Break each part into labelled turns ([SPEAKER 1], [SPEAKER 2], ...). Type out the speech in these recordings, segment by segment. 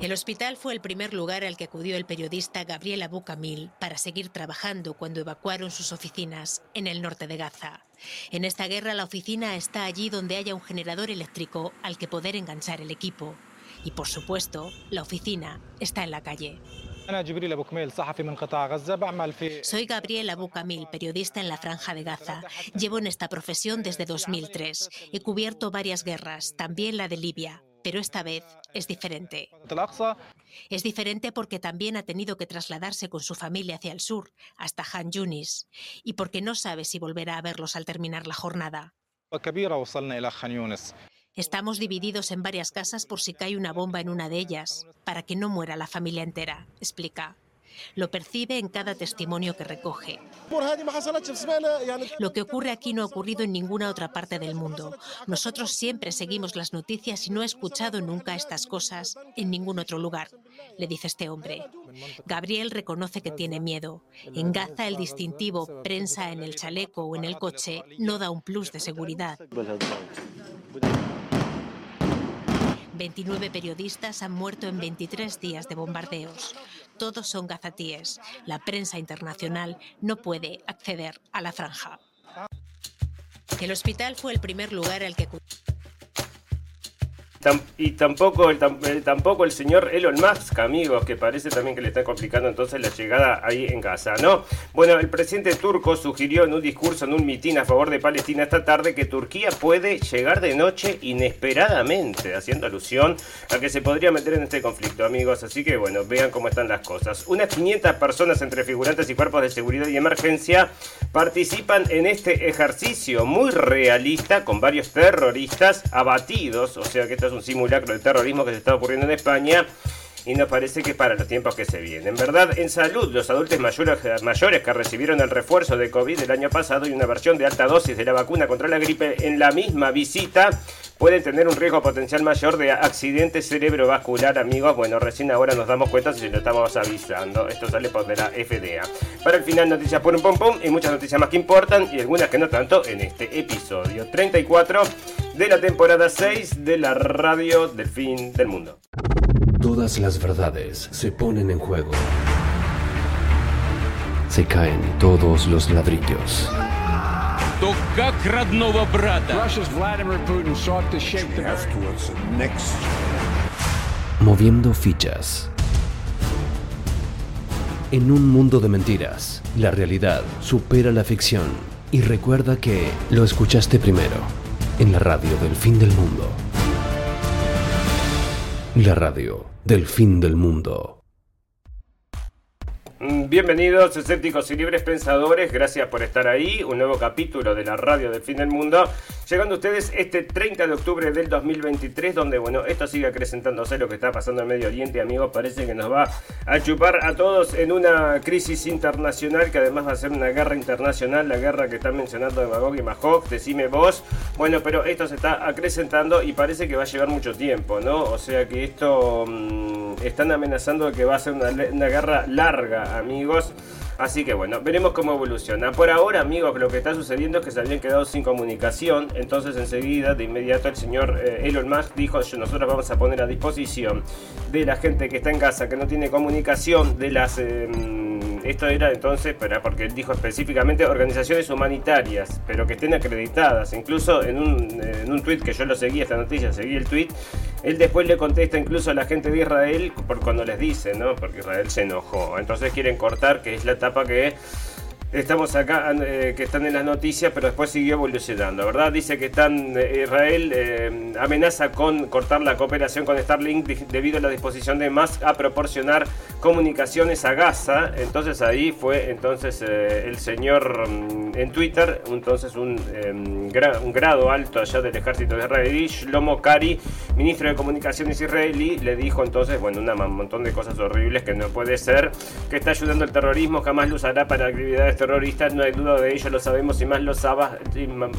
[SPEAKER 1] El hospital fue el primer lugar al que acudió el periodista Gabriel Abu Kamil para seguir trabajando cuando evacuaron sus oficinas en el norte de Gaza. En esta guerra la oficina está allí donde haya un generador eléctrico al que poder enganchar el equipo. Y por supuesto, la oficina está en la calle. Soy Gabriel Abu Kamil, periodista en la Franja de Gaza. Llevo en esta profesión desde 2003. He cubierto varias guerras, también la de Libia, pero esta vez es diferente. Es diferente porque también ha tenido que trasladarse con su familia hacia el sur, hasta Han Yunis, y porque no sabe si volverá a verlos al terminar la jornada. Estamos divididos en varias casas por si cae una bomba en una de ellas, para que no muera la familia entera, explica. Lo percibe en cada testimonio que recoge. Lo que ocurre aquí no ha ocurrido en ninguna otra parte del mundo. Nosotros siempre seguimos las noticias y no he escuchado nunca estas cosas en ningún otro lugar, le dice este hombre. Gabriel reconoce que tiene miedo. En Gaza el distintivo prensa en el chaleco o en el coche no da un plus de seguridad. 29 periodistas han muerto en 23 días de bombardeos. Todos son gazatíes. La prensa internacional no puede acceder a la franja. El hospital fue el primer lugar al que
[SPEAKER 2] y tampoco el, tampoco el señor Elon Musk, amigos, que parece también que le está complicando entonces la llegada ahí en Gaza, ¿no? Bueno, el presidente turco sugirió en un discurso, en un mitin a favor de Palestina esta tarde, que Turquía puede llegar de noche inesperadamente, haciendo alusión a que se podría meter en este conflicto, amigos. Así que, bueno, vean cómo están las cosas. Unas 500 personas entre figurantes y cuerpos de seguridad y emergencia participan en este ejercicio muy realista con varios terroristas abatidos, o sea que esto es simulacro de terrorismo que se está ocurriendo en España y nos parece que para los tiempos que se vienen. En verdad, en salud, los adultos mayores, mayores que recibieron el refuerzo de COVID el año pasado y una versión de alta dosis de la vacuna contra la gripe en la misma visita pueden tener un riesgo potencial mayor de accidente cerebrovascular, amigos. Bueno, recién ahora nos damos cuenta si lo estamos avisando. Esto sale por de la FDA. Para el final, noticias por un pom pom y muchas noticias más que importan y algunas que no tanto en este episodio 34 de la temporada 6 de la radio del fin del mundo.
[SPEAKER 3] Todas las verdades se ponen en juego. Se caen todos los ladrillos. Moviendo fichas. En un mundo de mentiras, la realidad supera la ficción. Y recuerda que lo escuchaste primero en la radio del fin del mundo. La radio del fin del mundo.
[SPEAKER 2] Mm, bienvenidos, escépticos y libres pensadores. Gracias por estar ahí. Un nuevo capítulo de la radio del fin del mundo. Llegando a ustedes este 30 de octubre del 2023, donde, bueno, esto sigue acrecentándose lo que está pasando en Medio Oriente, amigos. Parece que nos va a chupar a todos en una crisis internacional que además va a ser una guerra internacional. La guerra que está mencionando Magog y Mahog. Decime vos. Bueno, pero esto se está acrecentando y parece que va a llevar mucho tiempo, ¿no? O sea que esto. Mmm, están amenazando que va a ser una guerra larga, amigos. Así que bueno, veremos cómo evoluciona. Por ahora, amigos, lo que está sucediendo es que se habían quedado sin comunicación. Entonces, enseguida, de inmediato, el señor eh, Elon Musk dijo: Nosotros vamos a poner a disposición de la gente que está en casa, que no tiene comunicación, de las. Em, esto era entonces, pero porque él dijo específicamente organizaciones humanitarias, pero que estén acreditadas. Incluso en un, en un tweet que yo lo seguí, esta noticia, seguí el tweet, él después le contesta incluso a la gente de Israel por cuando les dice, ¿no? Porque Israel se enojó. Entonces quieren cortar, que es la etapa que estamos acá, eh, que están en las noticias, pero después siguió evolucionando, ¿verdad? Dice que están, eh, Israel eh, amenaza con cortar la cooperación con Starlink debido a la disposición de más a proporcionar comunicaciones a Gaza. Entonces ahí fue entonces el señor mm, en Twitter, entonces un, un, grado alto allá del ejército de israelí, Shlomo Kari, ministro de comunicaciones israelí, le dijo entonces, bueno, un montón de cosas horribles que no puede ser, que está ayudando al terrorismo, jamás lo usará para actividades terroristas, no hay duda de ello, lo sabemos y más lo, sabe,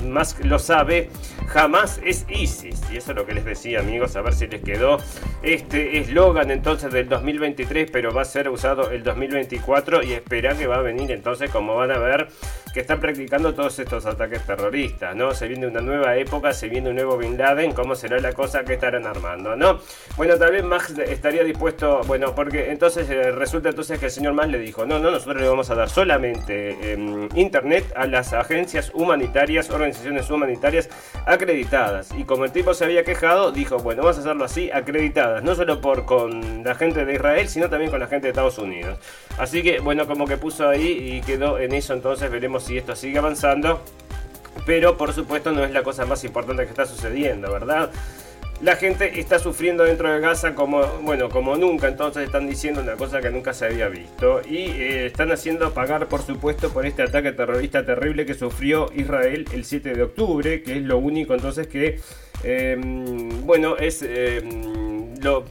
[SPEAKER 2] más lo sabe, jamás es ISIS. Y eso es lo que les decía, amigos, a ver si les quedó este eslogan entonces del 2023, pero va a ser usado el 2024 y espera que va a venir entonces, como van a ver, que están practicando todos estos ataques terroristas, ¿no? Se viene una nueva época, se viene un nuevo Bin Laden, ¿cómo será la cosa que esta estarán armando, ¿no? Bueno, también Max estaría dispuesto, bueno, porque entonces eh, resulta entonces que el señor Max le dijo, no, no, nosotros le vamos a dar solamente em, internet a las agencias humanitarias, organizaciones humanitarias acreditadas. Y como el tipo se había quejado, dijo, bueno, vamos a hacerlo así, acreditadas, no solo por con la gente de Israel, sino también con la gente de Estados Unidos. Así que, bueno, como que puso ahí y quedó en eso, entonces veremos si esto sigue avanzando. Pero por supuesto no es la cosa más importante que está sucediendo, ¿verdad? La gente está sufriendo dentro de Gaza como, bueno, como nunca, entonces están diciendo una cosa que nunca se había visto. Y eh, están haciendo pagar, por supuesto, por este ataque terrorista terrible que sufrió Israel el 7 de octubre, que es lo único entonces que, em, bueno, es... Em, lo,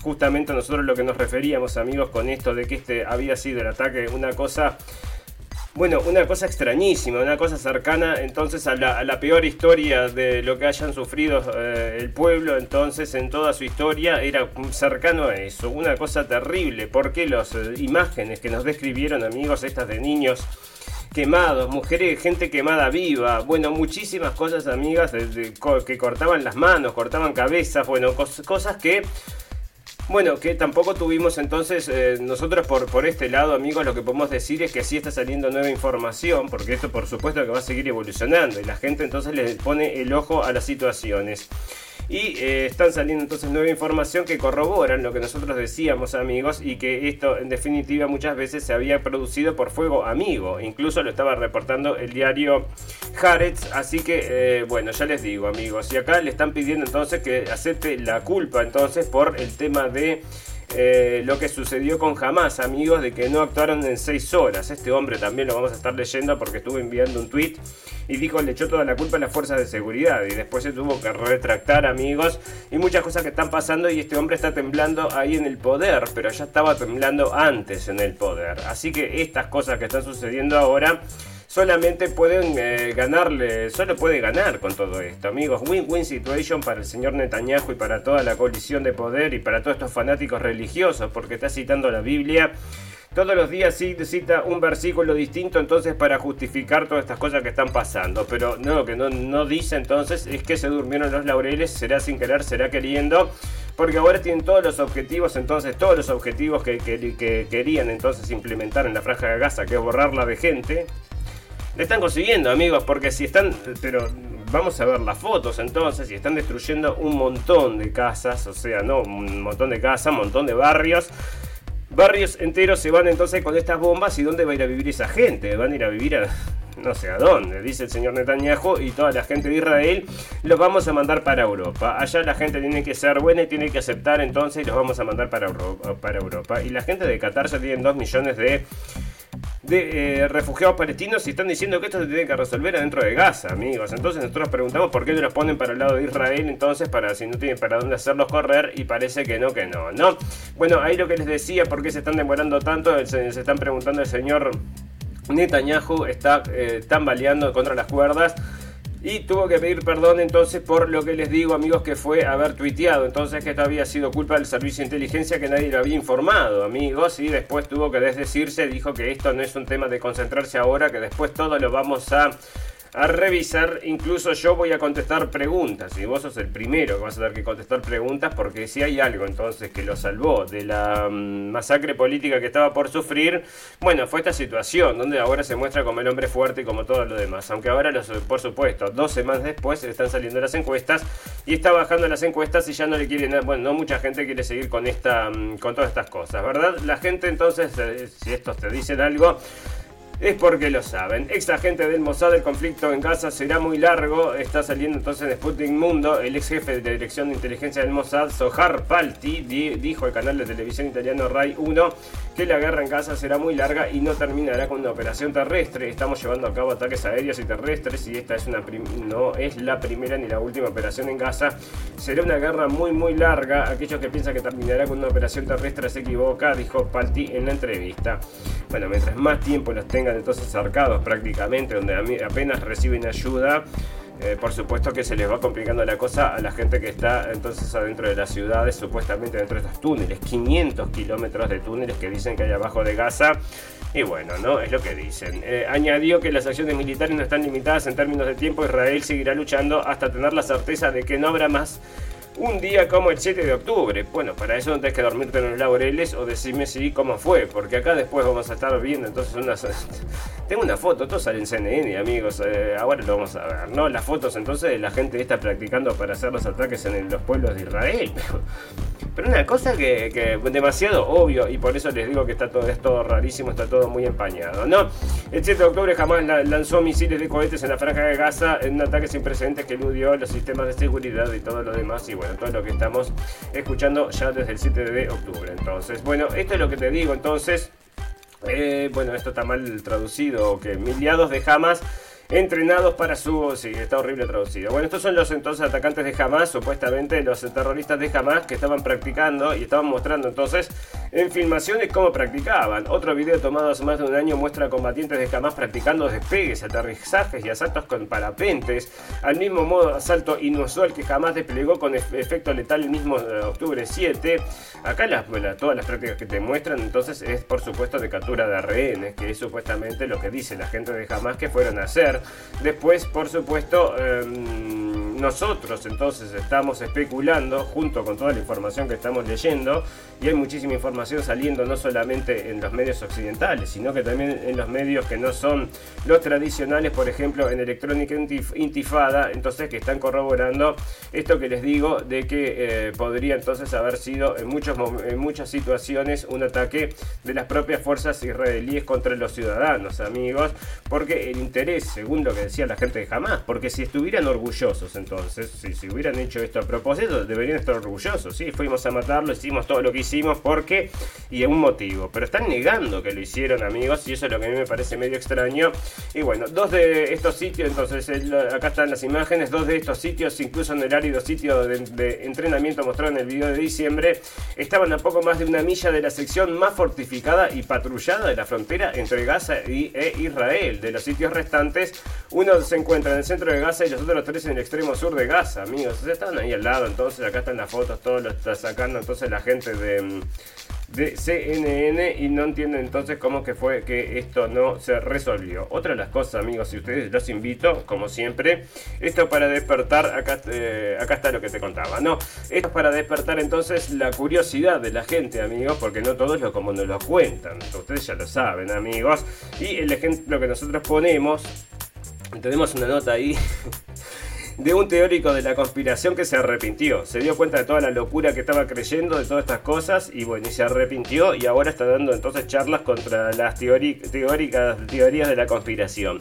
[SPEAKER 2] justamente nosotros lo que nos referíamos amigos con esto de que este había sido el ataque una cosa bueno, una cosa extrañísima, una cosa cercana entonces a la, peor historia de lo que hayan sufrido eh, el pueblo entonces en toda su historia era cercano a eso, una cosa terrible, porque las eh, imágenes que nos describieron amigos estas de niños quemados, mujeres, gente quemada viva, bueno, muchísimas cosas amigas que cortaban las manos, cortaban cabezas, bueno, cosas que bueno, que tampoco tuvimos entonces, eh, nosotros por, por este lado, amigos, lo que podemos decir es que sí está saliendo nueva información, porque esto por supuesto que va a seguir evolucionando y la gente entonces le pone el ojo a las situaciones. Y eh, están saliendo entonces nueva información que corroboran lo que nosotros decíamos amigos y que esto en definitiva muchas veces se había producido por fuego amigo. Incluso lo estaba reportando el diario Haaretz. Así que eh, bueno, ya les digo amigos. Y acá le están pidiendo entonces que acepte la culpa entonces por el tema de... Eh, lo que sucedió con Hamas, amigos, de que no actuaron en 6 horas. Este hombre también lo vamos a estar leyendo porque estuve enviando un tweet y dijo le echó toda la culpa a las fuerzas de seguridad y después se tuvo que retractar amigos y muchas cosas que están pasando y este hombre está temblando ahí en el poder, pero ya estaba temblando antes en el poder. Así que estas cosas que están sucediendo ahora solamente pueden eh, ganarle, solo puede ganar con todo esto, amigos. Win-win situation para el señor Netanyahu y para toda la coalición de poder y para todos estos fanáticos religiosos, porque está citando la Biblia todos los días cita un versículo distinto entonces para justificar todas estas cosas que están pasando. Pero no, lo que no, dice entonces es que se durmieron los laureles, será sin querer, será queriendo. Porque ahora tienen todos los objetivos, entonces todos los objetivos que, que querían entonces implementar en la franja de Gaza, que es borrarla de gente, le están consiguiendo, amigos, porque si están, pero vamos a ver las fotos entonces, si están destruyendo un montón de casas, o sea, no, un montón de casas, un montón de barrios. Barrios enteros se van entonces con estas bombas y dónde va a ir a vivir esa gente, van a ir a vivir a no sé a dónde, dice el señor Netanyahu y toda la gente de Israel, los vamos a mandar para Europa. Allá la gente tiene que ser buena y tiene que aceptar entonces y los vamos a mandar para Europa. Para Europa. Y la gente de Qatar ya tiene 2 millones de de eh, refugiados palestinos y están diciendo que esto se tiene que resolver adentro de Gaza, amigos. Entonces nosotros preguntamos por qué no los ponen para el lado de Israel, entonces para si no tienen para dónde hacerlos correr y parece que no, que no, ¿no? Bueno, ahí lo que les decía, por qué se están demorando tanto, se, están preguntando el señor Netanyahu está eh, tambaleando contra las cuerdas y tuvo que pedir perdón entonces por lo que les digo amigos que fue haber tuiteado. Entonces que esto había sido culpa del servicio de inteligencia que nadie lo había informado amigos y después tuvo que desdecirse, dijo que esto no es un tema de concentrarse ahora, que después todo lo vamos a a revisar. Incluso yo voy a contestar preguntas. Y vos sos el primero que vas a tener que contestar preguntas porque si hay algo entonces que lo salvó de la mm, masacre política que estaba por sufrir, bueno, fue esta situación donde ahora se muestra como el hombre fuerte y como todo lo demás. Aunque ahora, por supuesto, dos semanas después están saliendo las encuestas y está bajando las encuestas y ya no le quieren, bueno, no mucha gente quiere seguir con esta, mm, con todas estas cosas, ¿verdad? La gente entonces, eh, si estos te dicen algo, es porque lo saben. Ex agente del Mossad, el conflicto en Gaza será muy largo. Está saliendo entonces en Sputnik Mundo. El ex jefe de dirección de inteligencia del Mossad, Sohar Palti, dijo al canal de televisión italiano Rai 1 que la guerra en Gaza será muy larga y no terminará con una operación terrestre. Estamos llevando a cabo ataques aéreos y terrestres y esta es una no es la primera ni la última operación en Gaza. Será una guerra muy muy larga. Aquellos que piensan que terminará con una operación terrestre se equivoca, dijo Palti en la entrevista. Bueno, mientras más tiempo los tenga entonces cercados prácticamente, donde apenas reciben ayuda. Eh, por supuesto que se les va complicando la cosa a la gente que está entonces adentro de las ciudades, supuestamente dentro de estos túneles, 500 kilómetros de túneles que dicen que hay abajo de Gaza. Y bueno, ¿no? Es lo que dicen. Eh, añadió que las acciones militares no están limitadas en términos de tiempo. Israel seguirá luchando hasta tener la certeza de que no habrá más un día como el 7 de octubre. Bueno, para eso no tenés que dormirte en los laureles o decirme si cómo fue, porque acá después vamos a estar viendo entonces unas... Tengo una foto, todo sale en CNN, amigos, eh, ahora lo vamos a ver, ¿no? Las fotos entonces de la gente está practicando para hacer los ataques en los pueblos de Israel. Pero una cosa que, que, demasiado obvio y por eso les digo que está todo, es todo rarísimo, está todo muy empañado, ¿no? El 7 de octubre jamás lanzó misiles de cohetes en la franja de Gaza en un ataque sin precedentes que eludió los sistemas de seguridad y todo lo demás y bueno, todo lo que estamos escuchando ya desde el 7 de octubre. Entonces, bueno, esto es lo que te digo, entonces, eh, bueno, esto está mal traducido, que miliados de Hamas entrenados para su... Sí, está horrible traducido. Bueno, estos son los entonces atacantes de Hamas, supuestamente los terroristas de Hamas que estaban practicando y estaban mostrando entonces en filmaciones cómo practicaban. Otro video tomado hace más de un año muestra a combatientes de Hamas practicando despegues, aterrizajes y asaltos con parapentes, al mismo modo asalto inusual que jamás desplegó con efecto letal el mismo eh, octubre 7. Acá las, todas las prácticas que te muestran entonces es por supuesto de captura de rehenes, que es supuestamente lo que dice la gente de Hamas que fueron a hacer. Después, por supuesto, em, nosotros entonces estamos especulando junto con toda la información que estamos leyendo y hay muchísima información saliendo no solamente en los medios occidentales, sino que también en los medios que no son los tradicionales, por ejemplo en Electrónica Intifada, entonces que están corroborando esto que les digo de que eh, podría entonces haber sido en, muchos, en muchas situaciones un ataque de las propias fuerzas israelíes contra los ciudadanos, amigos, porque el interés, según lo que decía la gente de Hamas, porque si estuvieran orgullosos entonces, si, hubieran hecho esto a propósito, deberían estar orgullosos, sí, fuimos a matarlo, hicimos todo lo que hicimos porque y un motivo. Pero están negando que lo hicieron, amigos, y eso es lo que a mí me parece medio extraño. Y bueno, dos de estos sitios, entonces acá están las imágenes, dos de estos sitios, incluso en el árido sitio de, entrenamiento mostrado en el video de diciembre, estaban a poco más de una milla de la sección más fortificada y patrullada de la frontera entre Gaza y, e Israel. De los sitios restantes, uno se encuentra en el centro de Gaza y los otros tres en el extremo sur de Gaza, amigos. O estaban ahí al lado, entonces acá están las fotos, todo lo está sacando entonces la gente de de CNN y no entienden entonces cómo que fue que esto no se resolvió. Otra de las cosas, amigos, si ustedes los invito, como siempre, esto para despertar, acá, eh, acá está lo que te contaba, ¿no? Esto es para despertar entonces la curiosidad de la gente, amigos, porque no todos lo como nos lo cuentan, ustedes ya lo saben, amigos. Y el ejemplo que nosotros ponemos, tenemos una nota ahí de un teórico de la conspiración que se arrepintió. Se dio cuenta de toda la locura que estaba creyendo, de todas estas cosas, y bueno, y se arrepintió y ahora está dando entonces charlas contra las teóricas teorías de la conspiración.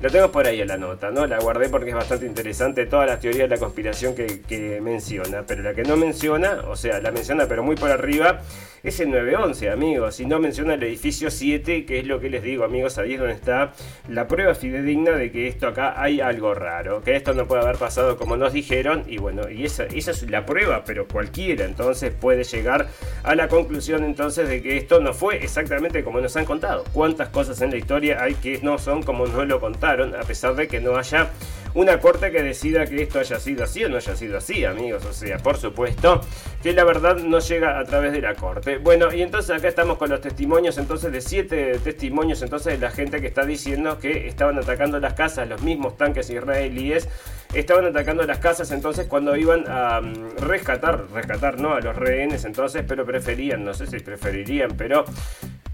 [SPEAKER 2] Lo tengo por ahí en la nota, ¿no? La guardé porque es bastante interesante todas las teorías de la conspiración que, menciona, pero la que no menciona, o sea, la menciona pero muy por arriba, es el 911, amigos, y no menciona el edificio 7, que es lo que les digo, amigos, ahí es donde está la prueba fidedigna de que esto acá hay algo raro, que esto no puede haber pasado como nos dijeron, y bueno, y esa, esa es la prueba, pero cualquiera entonces puede llegar a la conclusión entonces de que esto no fue exactamente como nos han contado. ¿Cuántas cosas en la historia hay que no son como nos lo contaron, a pesar de que no haya una corte que decida que esto haya sido así o no haya sido así, amigos. O sea, por supuesto que la verdad no llega a través de la corte. Bueno, y entonces acá estamos con los testimonios, entonces de siete testimonios, entonces de la gente que está diciendo que estaban atacando las casas, los mismos tanques israelíes estaban atacando las casas entonces cuando iban a mm, rescatar, rescatar no a los rehenes entonces, pero preferían, no sé si preferirían, pero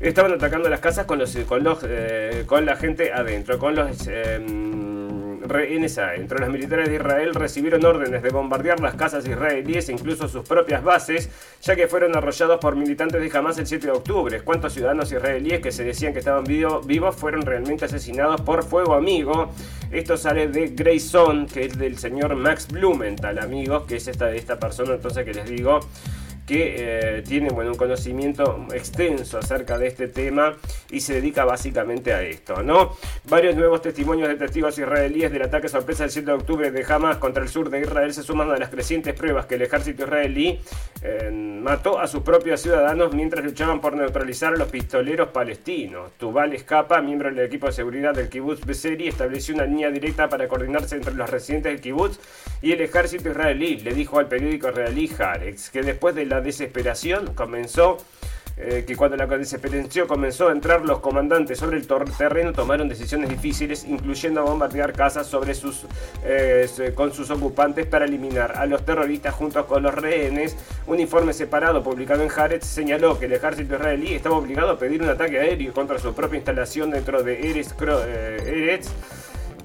[SPEAKER 2] estaban atacando las casas con los con los eh, con la gente adentro, con los eh, adentro. Los militares de Israel recibieron órdenes de bombardear las casas israelíes e incluso sus propias bases, ya que fueron arrollados por militantes de Hamas el 7 de octubre. ¿Cuántos ciudadanos israelíes que se decían que estaban vivos fueron realmente asesinados por fuego amigo? Esto sale de Grayson, que es del señor Max Blumenthal, amigos, que es esta, esta persona entonces que les digo que eh, tiene bueno, un conocimiento extenso acerca de este tema y se dedica básicamente a esto. ¿no? Varios nuevos testimonios de testigos israelíes del ataque sorpresa del 7 de octubre de Hamas contra el sur de Israel se suman a las crecientes pruebas que el ejército israelí eh, mató a sus propios ciudadanos mientras luchaban por neutralizar a los pistoleros palestinos. Tubal Escapa, miembro del equipo de seguridad del kibbutz Beseri, estableció una línea directa para coordinarse entre los residentes del kibbutz y el ejército israelí. Le dijo al periódico israelí Haaretz que después de la desesperación comenzó eh, que cuando la desesperación comenzó a entrar, los comandantes sobre el terreno tomaron decisiones difíciles, incluyendo bombardear casas sobre sus, eh, con sus ocupantes para eliminar a los terroristas junto con los rehenes. Un informe separado publicado en Haaretz señaló que el ejército israelí estaba obligado a pedir un ataque aéreo contra su propia instalación dentro de Eretz, eh,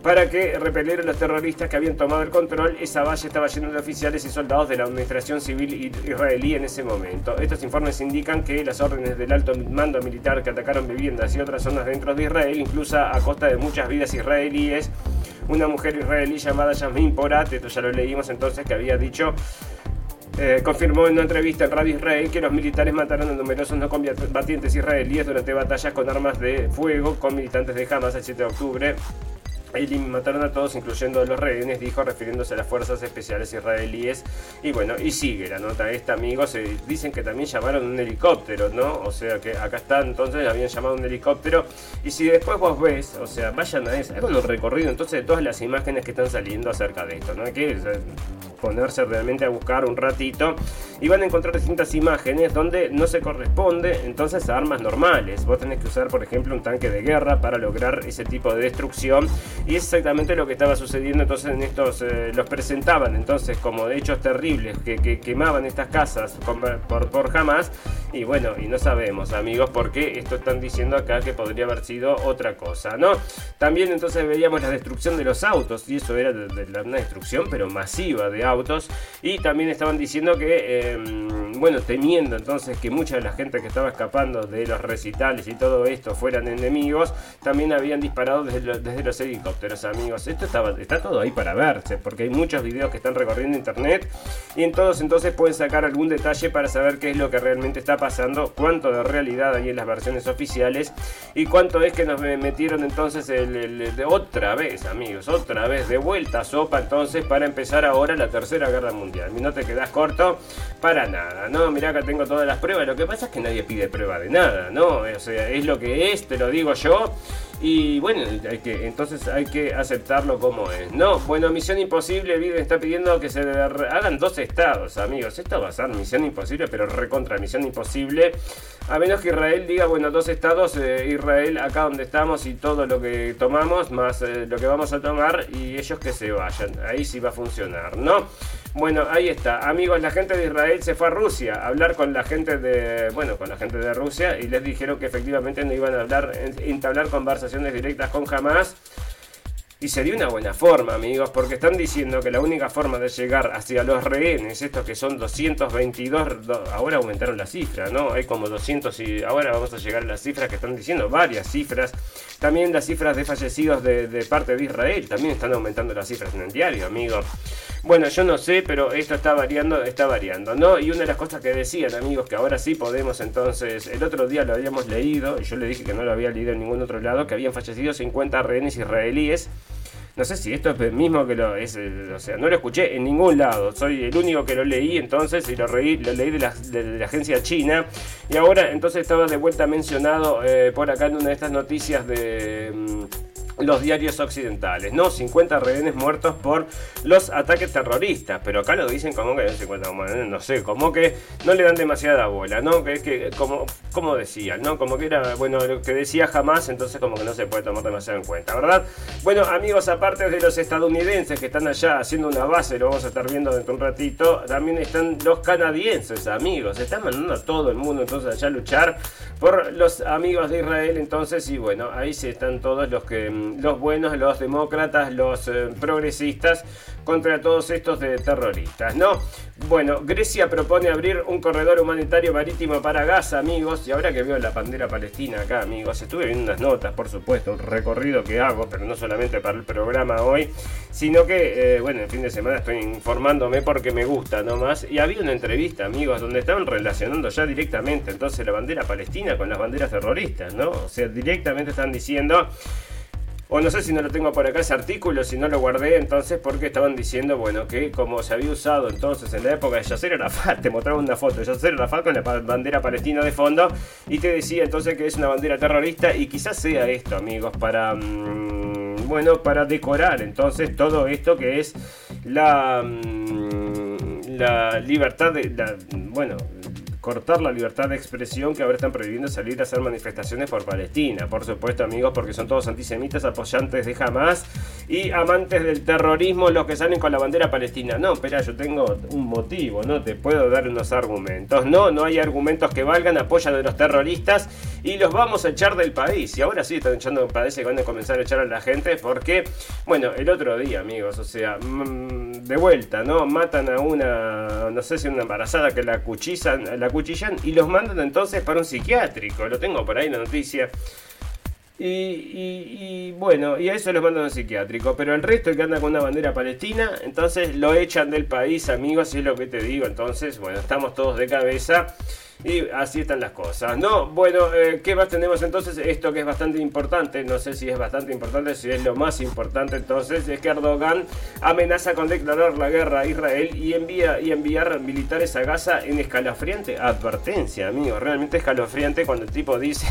[SPEAKER 2] para que repelieran los terroristas que habían tomado el control. Esa valla estaba llena de oficiales y soldados de la administración civil israelí en ese momento. Estos informes indican que las órdenes del alto mando militar que atacaron viviendas y otras zonas dentro de Israel, incluso a costa de muchas vidas israelíes, una mujer israelí llamada Yasmin Porat, esto ya lo leímos entonces, que había dicho eh, confirmó en una entrevista en Radio Israel que los militares mataron a numerosos no combatientes israelíes durante batallas con armas de fuego con militantes de Hamas el 7 de octubre y mataron a todos, incluyendo a los rehenes, dijo, refiriéndose a las fuerzas especiales israelíes. Y bueno, y sigue la nota esta, amigos. dicen que también llamaron un helicóptero, ¿no? O sea que acá está, entonces habían llamado un helicóptero. Y si después vos ves, o sea, vayan a eso, hagan un recorrido entonces de todas las imágenes que están saliendo acerca de esto, ¿no? Hay que ponerse realmente a buscar un ratito y van a encontrar distintas imágenes donde no se corresponde entonces a armas normales. Vos tenés que usar, por ejemplo, un tanque de guerra para lograr ese tipo de destrucción y es exactamente lo que estaba sucediendo entonces en estos, eh, los presentaban entonces como hechos terribles que, quemaban estas casas por, por jamás y bueno, y no sabemos amigos por qué esto están diciendo acá que podría haber sido otra cosa, ¿no? También entonces veíamos la destrucción de los autos y eso era de, una destrucción pero masiva de autos y también estaban diciendo que... Em, bueno, temiendo entonces que mucha de la gente que estaba escapando de los recitales y todo esto fueran enemigos, también habían disparado desde, los helicópteros, amigos. Esto está todo ahí para verse, porque hay muchos videos que están recorriendo internet y en todos entonces pueden sacar algún detalle para saber qué es lo que realmente está pasando, cuánto de realidad hay en las versiones oficiales y cuánto es que nos metieron entonces de otra vez, amigos, otra vez de vuelta a sopa entonces para empezar ahora la tercera guerra mundial. Y no te quedas corto para nada no, mirá, acá tengo todas las pruebas. Lo que pasa es que nadie pide prueba de nada, ¿no? O sea, es lo que es, te lo digo yo. Y bueno, hay que, entonces hay que aceptarlo como es. No, bueno, Misión Imposible, Biden está pidiendo que se hagan dos estados, amigos. Esto va a ser Misión Imposible, pero recontra Misión Imposible. A menos que Israel diga, bueno, dos estados, eh, Israel acá donde estamos y todo lo que tomamos, más eh, lo que vamos a tomar, y ellos que se vayan. Ahí sí va a funcionar, ¿no? Bueno, ahí está. Amigos, la gente de Israel se fue a Rusia a hablar con la gente de, bueno, con la gente de Rusia y les dijeron que efectivamente no iban a hablar, entablar conversaciones directas con Hamas. Y sería una buena forma, amigos, porque están diciendo que la única forma de llegar hacia los rehenes, estos que son 222, ahora aumentaron la cifra, ¿no? Hay como 200 y ahora vamos a llegar a las cifras que están diciendo, varias cifras. También las cifras de fallecidos de, de parte de Israel, también están aumentando las cifras en el diario, amigos. Bueno, yo no sé, pero esto está variando, está variando, ¿no? Y una de las cosas que decían, amigos, que ahora sí podemos entonces, el otro día lo habíamos leído, y yo le dije que no lo había leído en ningún otro lado, que habían fallecido 50 rehenes israelíes. No sé si esto es el mismo que lo es, o sea, no lo escuché en ningún lado. Soy el único que lo leí entonces y lo, leí de la, de la agencia china. Y ahora entonces estaba de vuelta mencionado eh, por acá en una de estas noticias de... Mm, los diarios occidentales, ¿no? 50 rehenes muertos por los ataques terroristas, pero acá lo dicen como que 50, no sé, como que no le dan demasiada bola, ¿no? Que es que, como, como decían, ¿no? Como que era, bueno, lo que decía jamás, entonces como que no se puede tomar demasiado en cuenta, ¿verdad? Bueno, amigos, aparte de los estadounidenses que están allá haciendo una base, lo vamos a estar viendo dentro de un ratito, también están los canadienses, amigos, están mandando a todo el mundo entonces allá a luchar por los amigos de Israel, entonces, y bueno, ahí se están todos los que los buenos, los demócratas, los eh, progresistas contra todos estos de terroristas, ¿no? Bueno, Grecia propone abrir un corredor humanitario marítimo para Gaza, amigos, y ahora que veo la bandera palestina acá, amigos, estuve viendo unas notas, por supuesto, un recorrido que hago, pero no solamente para el programa hoy, sino que, eh, bueno, el fin de semana estoy informándome porque me gusta nomás, y había una entrevista, amigos, donde estaban relacionando ya directamente entonces la bandera palestina con las banderas terroristas, ¿no? O sea, directamente están diciendo o no sé si no lo tengo por acá ese artículo, si no lo guardé entonces porque estaban diciendo, bueno, que como se había usado entonces en la época de Yasser Arafat, te mostraba una foto de Yasser Arafat con la bandera palestina de fondo y te decía entonces que es una bandera terrorista y quizás sea esto, amigos, para... Mm, bueno, para decorar entonces todo esto que es la, mm, la libertad de... bueno, cortar la libertad de expresión que ahora están prohibiendo salir a hacer manifestaciones por Palestina. Por supuesto, amigos, porque son todos antisemitas, apoyantes de Hamas y amantes del terrorismo los que salen con la bandera palestina. No, espera, yo tengo un motivo, no te puedo dar unos argumentos. No, no hay argumentos que valgan, apoyan a los terroristas y los vamos a echar del país. Y ahora sí están echando, parece que van a comenzar a echar a la gente porque, bueno, el otro día, amigos, o sea, mm, de vuelta, ¿no? Matan a una, no sé si una embarazada que la cuchillan, la cuchillan y los mandan entonces para un psiquiátrico. Lo tengo por ahí la noticia. Y, bueno, y a eso los mandan a un psiquiátrico. Pero el resto, el que anda con una bandera palestina, entonces lo echan del país, amigos, y es lo que te digo. Entonces, bueno, estamos todos de cabeza. Y así están las cosas, ¿no? Bueno, eh, ¿qué más tenemos entonces? Esto que es bastante importante, no sé si es bastante importante, si es lo más importante entonces, es que Erdogan amenaza con declarar la guerra a Israel y, envía, y enviar militares a Gaza en escalofriante advertencia, amigo. Realmente escalofriante cuando el tipo dice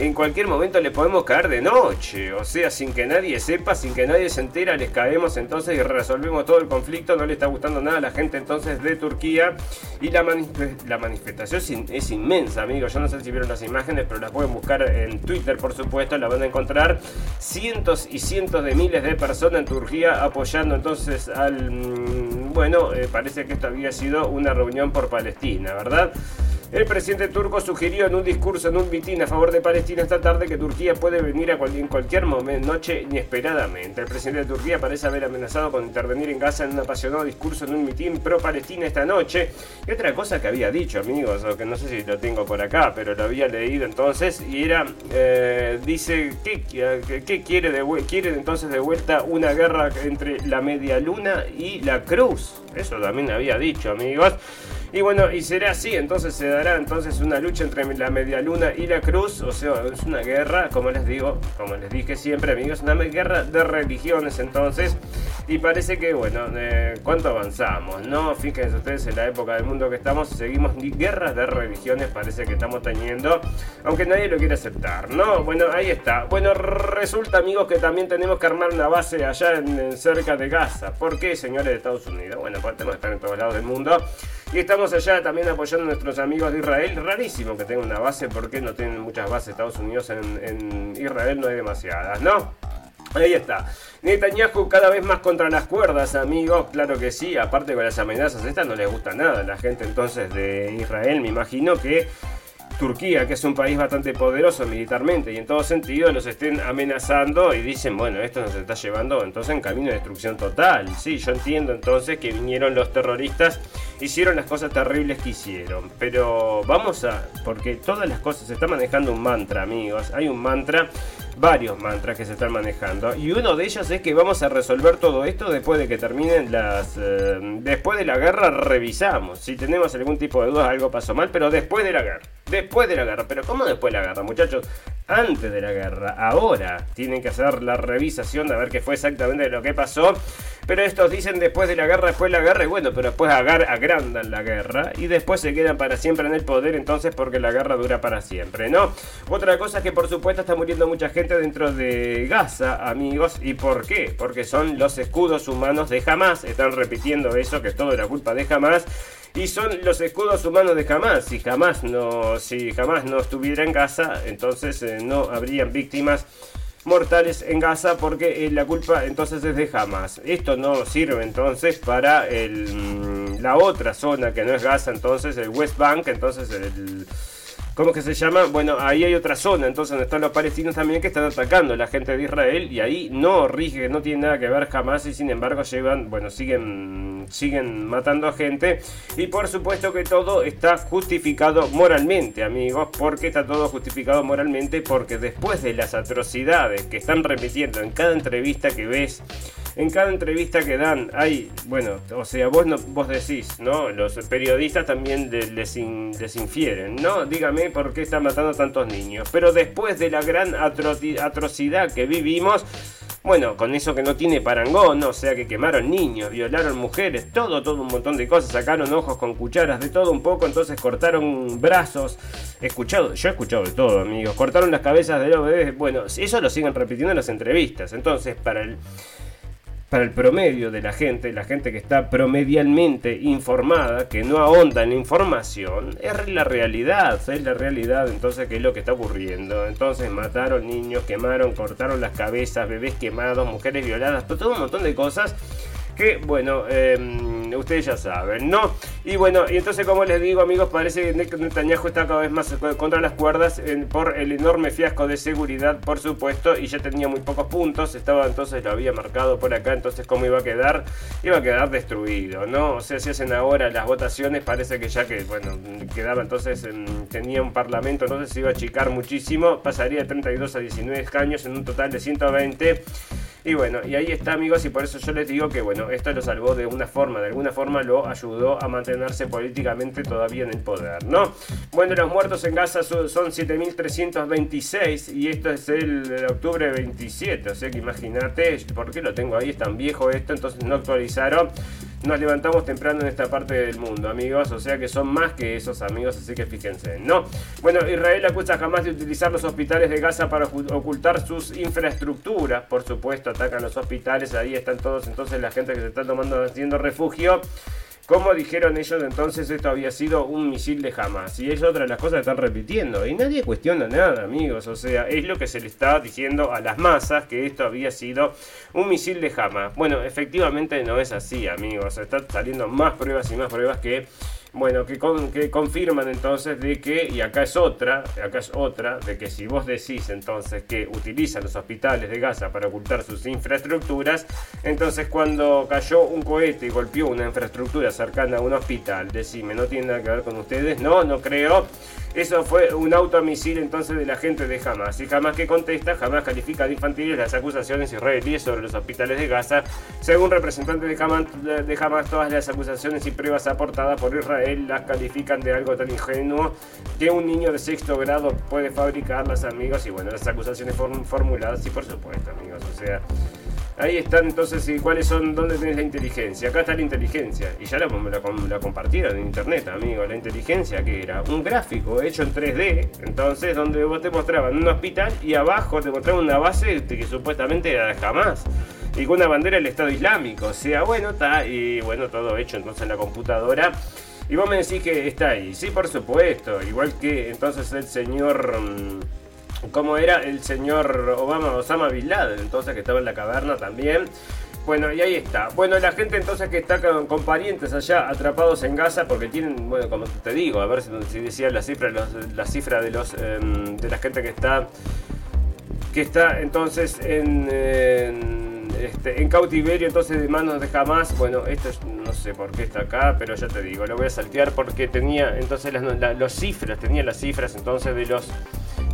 [SPEAKER 2] en cualquier momento le podemos caer de noche. O sea, sin que nadie sepa, sin que nadie se entera, les caemos entonces y resolvemos todo el conflicto. No le está gustando nada a la gente entonces de Turquía. Y la, la manifestación es, inmensa, amigos. Yo no sé si vieron las imágenes, pero las pueden buscar en Twitter, por supuesto. La van a encontrar cientos y cientos de miles de personas en Turquía apoyando entonces al... Mm, bueno, eh, parece que esto había sido una reunión por Palestina, ¿verdad? El presidente turco sugirió en un discurso en un mitin a favor de Palestina esta tarde que Turquía puede venir a en cualquier momento, noche inesperadamente. El presidente de Turquía parece haber amenazado con intervenir en Gaza en un apasionado discurso en un mitin pro-Palestina esta noche. Y otra cosa que había dicho, amigos, que no sé si lo tengo por acá, pero lo había leído entonces, y era, eh, dice, ¿qué, quiere entonces de vuelta una guerra entre la media luna y la cruz? Eso también había dicho, amigos. Y bueno, y será así, entonces se dará entonces una lucha entre la media luna y la cruz, o sea, es una guerra, como les digo, como les dije siempre, amigos, una guerra de religiones entonces. Y parece que, bueno, eh, ¿cuánto avanzamos? No, fíjense ustedes en la época del mundo que estamos, seguimos guerras de religiones, parece que estamos teniendo, aunque nadie lo quiere aceptar, ¿no? Bueno, ahí está. Bueno, resulta, amigos, que también tenemos que armar una base allá en, cerca de Gaza. ¿Por qué, señores de Estados Unidos? Bueno, pues tenemos que estar en todos lados del mundo. Y estamos allá también apoyando a nuestros amigos de Israel. Rarísimo que tengan una base, porque no tienen muchas bases Estados Unidos en, Israel, no hay demasiadas, ¿no? Ahí está. Netanyahu cada vez más contra las cuerdas, amigos. Claro que sí. Aparte con las amenazas estas no les gusta nada a la gente entonces de Israel. Me imagino que Turquía, que es un país bastante poderoso militarmente y en todo sentido, los estén amenazando y dicen, bueno, esto nos está llevando entonces en camino de destrucción total. Sí, yo entiendo entonces que vinieron los terroristas, hicieron las cosas terribles que hicieron, pero vamos a, porque todas las cosas se está manejando un mantra, amigos, hay un mantra varios mantras que se están manejando. Y uno de ellos es que vamos a resolver todo esto después de que terminen las... Eh, después de la guerra revisamos. Si tenemos algún tipo de dudas, algo pasó mal, pero después de la guerra. Después de la guerra. Pero ¿cómo después de la guerra, muchachos? Antes de la guerra. Ahora tienen que hacer la revisación de ver qué fue exactamente lo que pasó. Pero estos dicen después de la guerra, después de la guerra, y bueno, pero después agrandan la guerra y después se quedan para siempre en el poder, entonces porque la guerra dura para siempre, ¿no? Otra cosa es que por supuesto está muriendo mucha gente dentro de Gaza, amigos, ¿y por qué? Porque son los escudos humanos de Hamas, están repitiendo eso, que es todo la culpa de Hamas y son los escudos humanos de Hamas. Si jamás no, si jamás no estuviera en Gaza, entonces eh, no habrían víctimas mortales en Gaza porque eh, la culpa entonces es de Hamas. Esto no sirve entonces para el, mm, la otra zona que no es Gaza, entonces el West Bank, entonces el ¿Cómo que se llama? Bueno, ahí hay otra zona, entonces donde están los palestinos también que están atacando a la gente de Israel y ahí no rige, no tiene nada que ver jamás y sin embargo llevan, bueno, siguen, siguen matando a gente y por supuesto que todo está justificado moralmente, amigos, porque está todo justificado moralmente porque después de las atrocidades que están repitiendo en cada entrevista que ves, en cada entrevista que dan hay, bueno, o sea, vos, no, vos decís, ¿no? Los periodistas también les, infieren, ¿no? Dígame por qué están matando tantos niños. Pero después de la gran atrocidad que vivimos, bueno, con eso que no tiene parangón, o sea que quemaron niños, violaron mujeres, todo, todo un montón de cosas, sacaron ojos con cucharas, de todo un poco, entonces cortaron brazos, escuchado, yo he escuchado de todo, amigos, cortaron las cabezas de los bebés, bueno, eso lo siguen repitiendo en las entrevistas, entonces para el para el promedio de la gente, la gente que está promedialmente informada, que no ahonda en información, es la realidad, es la realidad entonces que es lo que está ocurriendo. Entonces mataron niños, quemaron, cortaron las cabezas, bebés quemados, mujeres violadas, todo un montón de cosas que, bueno, em, ustedes ya saben, ¿no? Y bueno, y entonces como les digo amigos, parece que Netanyahu está cada vez más contra las cuerdas por el enorme fiasco de seguridad, por supuesto, y ya tenía muy pocos puntos, estaba entonces, lo había marcado por acá, entonces cómo iba a quedar, iba a quedar destruido, ¿no? O sea, si hacen ahora las votaciones, parece que ya que, bueno, quedaba entonces, tenía un parlamento, entonces se iba a achicar muchísimo, pasaría de 32 a 19 escaños en un total de 120. Y bueno, y ahí está amigos, y por eso yo les digo que bueno, esto lo salvó de una forma, de alguna forma lo ayudó a mantenerse políticamente todavía en el poder, ¿no? Bueno, los muertos en Gaza son, 7.326 y esto es el octubre 27, o sea que imagínate, ¿por qué lo tengo ahí? Es tan viejo esto, entonces no actualizaron nos levantamos temprano en esta parte del mundo, amigos. O sea que son más que esos amigos, así que fíjense, ¿no? Bueno, Israel acusa jamás de utilizar los hospitales de Gaza para ocultar sus infraestructuras. Por supuesto, atacan los hospitales, ahí están todos, entonces la gente que se está tomando haciendo refugio. Como dijeron ellos, entonces esto había sido un misil de Hamas. Y es otra de las cosas que están repitiendo. Y nadie cuestiona nada, amigos. O sea, es lo que se le está diciendo a las masas que esto había sido un misil de Hamas. Bueno, efectivamente no es así, amigos. Están saliendo más pruebas y más pruebas que bueno, que, que confirman entonces de que, y acá es otra, acá es otra, de que si vos decís entonces que utilizan los hospitales de Gaza para ocultar sus infraestructuras, entonces cuando cayó un cohete y golpeó una infraestructura cercana a un hospital, decime, ¿no tiene nada que ver con ustedes? No, no creo. Eso fue un automisil entonces de la gente de Hamas. Y jamás que contesta, jamás califica de infantiles las acusaciones israelíes sobre los hospitales de Gaza. Según representantes de Hamas, de Hamas, todas las acusaciones y pruebas aportadas por Israel las califican de algo tan ingenuo que un niño de sexto grado puede fabricarlas, amigos. Y bueno, las acusaciones fueron formuladas, y por supuesto, amigos. O sea, Ahí están entonces y cuáles son, dónde tenés la inteligencia. Acá está la inteligencia. Y ya la, la, compartieron en internet, amigo. La inteligencia que era un gráfico hecho en 3D. Entonces, donde vos te mostraban un hospital y abajo te mostraban una base que supuestamente era jamás. Y con una bandera del Estado Islámico. O sea, bueno, está. Y bueno, todo hecho entonces en la computadora. Y vos me decís que está ahí. Sí, por supuesto. Igual que entonces el señor. Mm, como era el señor Obama, Osama Bin Laden, entonces que estaba en la caverna también. Bueno, y ahí está. Bueno, la gente entonces que está con, parientes allá atrapados en Gaza porque tienen, bueno, como te digo, a ver si, decía la cifra, la cifra de los em, de la gente que está que está entonces en, este, en cautiverio entonces de manos de Hamas. Bueno, esto no sé por qué está acá, pero ya te digo, lo voy a saltear porque tenía entonces las, los cifras, tenía las cifras entonces de los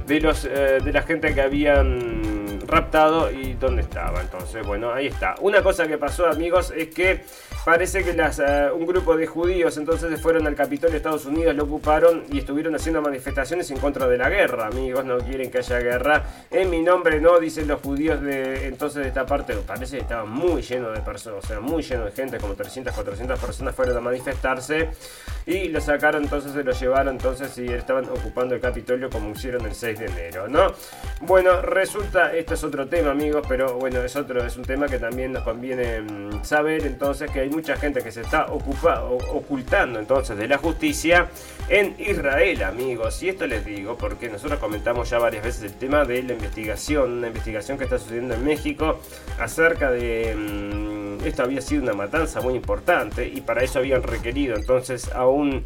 [SPEAKER 2] de, los, eh, de la gente que habían raptado y dónde estaba. Entonces, bueno, ahí está. Una cosa que pasó, amigos, es que parece que eh, un grupo de judíos entonces fueron al Capitolio de Estados Unidos, lo ocuparon y estuvieron haciendo manifestaciones en contra de la guerra. Amigos, no quieren que haya guerra. En mi nombre no, dicen los judíos de entonces de esta parte. Parece que estaba muy lleno de personas, o sea, muy lleno de gente, como 300, 400 personas fueron a manifestarse y lo sacaron, entonces se lo llevaron, entonces y estaban ocupando el Capitolio como hicieron el 6 de enero, ¿no? Bueno, resulta, esto es otro tema, amigos, pero bueno, es otro, es un tema que también nos conviene mm, saber, entonces, que hay mucha gente que se está ocultando entonces de la justicia en Israel, amigos. Y esto les digo porque nosotros comentamos ya varias veces el tema de la investigación, una investigación que está sucediendo en México acerca de... Mm, esto había sido una matanza muy importante y para eso habían requerido entonces a un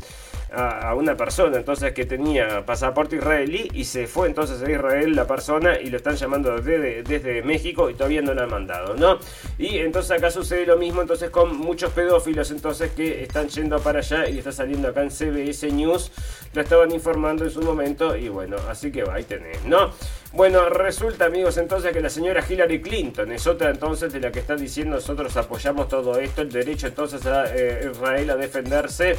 [SPEAKER 2] a, una persona entonces que tenía pasaporte israelí y se fue entonces a Israel la persona y lo están llamando desde, México y todavía no lo han mandado, ¿no? Y entonces acá sucede lo mismo entonces con muchos pedófilos entonces que están yendo para allá y está saliendo acá en CBS News, lo estaban informando en su momento y bueno, así que ahí tenés, ¿no? Bueno, resulta amigos entonces que la señora Hillary Clinton es otra entonces de la que está diciendo nosotros apoyamos todo esto, el derecho entonces a eh, Israel a defenderse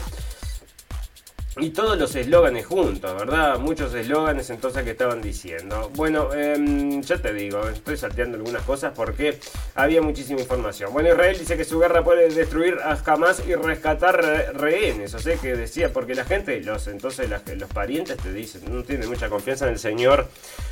[SPEAKER 2] y todos los eslóganes juntos, ¿verdad? Muchos eslóganes entonces que estaban diciendo. Bueno, eh, ya te digo, estoy salteando algunas cosas porque había muchísima información. Bueno, Israel dice que su guerra puede destruir a Hamas y rescatar rehenes. O sea que decía, porque la gente, los entonces los parientes te dicen, no tienen mucha confianza en el señor,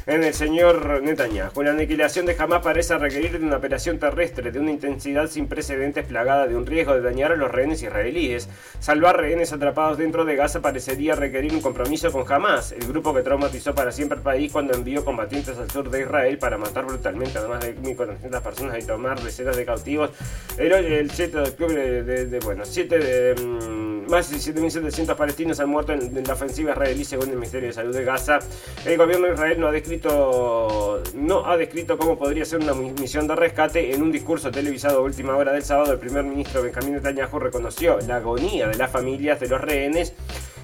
[SPEAKER 2] en el señor Netanyahu. La aniquilación de Hamas parece requerir de una operación terrestre de una intensidad sin precedentes plagada de un riesgo de dañar a los rehenes israelíes. Salvar rehenes atrapados dentro de Gaza parecería requerir un compromiso con Hamas, el grupo que traumatizó para siempre al país cuando envió combatientes al sur de Israel para matar brutalmente a más de 1.400 personas y tomar decenas de cautivos. El, el 7 de octubre de, bueno, 7 de, mm, más de 7.700 palestinos han muerto en, la ofensiva israelí según el Ministerio de Salud de Gaza. El gobierno de Israel no ha descrito no ha descrito cómo podría ser una misión de rescate. En un discurso televisado a última hora del sábado, el primer ministro Benjamín Netanyahu reconoció la agonía de las familias de los rehenes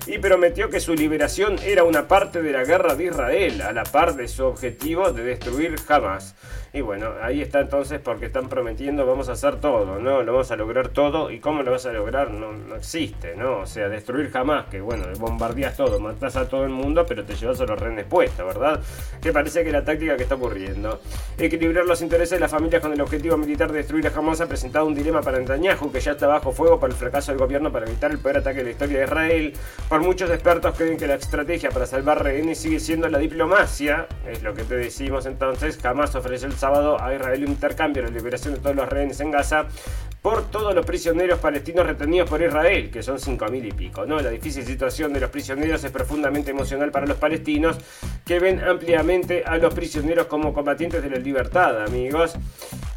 [SPEAKER 2] y prometió que su liberación era una parte de la guerra de Israel, a la par de su objetivo de destruir Hamas. Y bueno, ahí está entonces porque están prometiendo vamos a hacer todo, ¿no? Lo vamos a lograr todo. ¿Y cómo lo vas a lograr? No, no existe, ¿no? O sea, destruir jamás, que bueno, bombardeas todo, matas a todo el mundo, pero te llevas a los rehenes puestos, ¿verdad? Que parece que la táctica que está ocurriendo. Equilibrar los intereses de las familias con el objetivo militar de destruir a Hamas ha presentado un dilema para Netanyahu, que ya está bajo fuego por el fracaso del gobierno para evitar el peor ataque de la historia de Israel. Por muchos expertos creen que la estrategia para salvar rehenes sigue siendo la diplomacia, es lo que te decimos entonces, jamás ofrece el sábado a Israel un intercambio la liberación de todos los rehenes en Gaza por todos los prisioneros palestinos retenidos por Israel, que son 5.000 y pico. ¿no? La difícil situación de los prisioneros es profundamente emocional para los palestinos, que ven ampliamente a los prisioneros como combatientes de la libertad, amigos.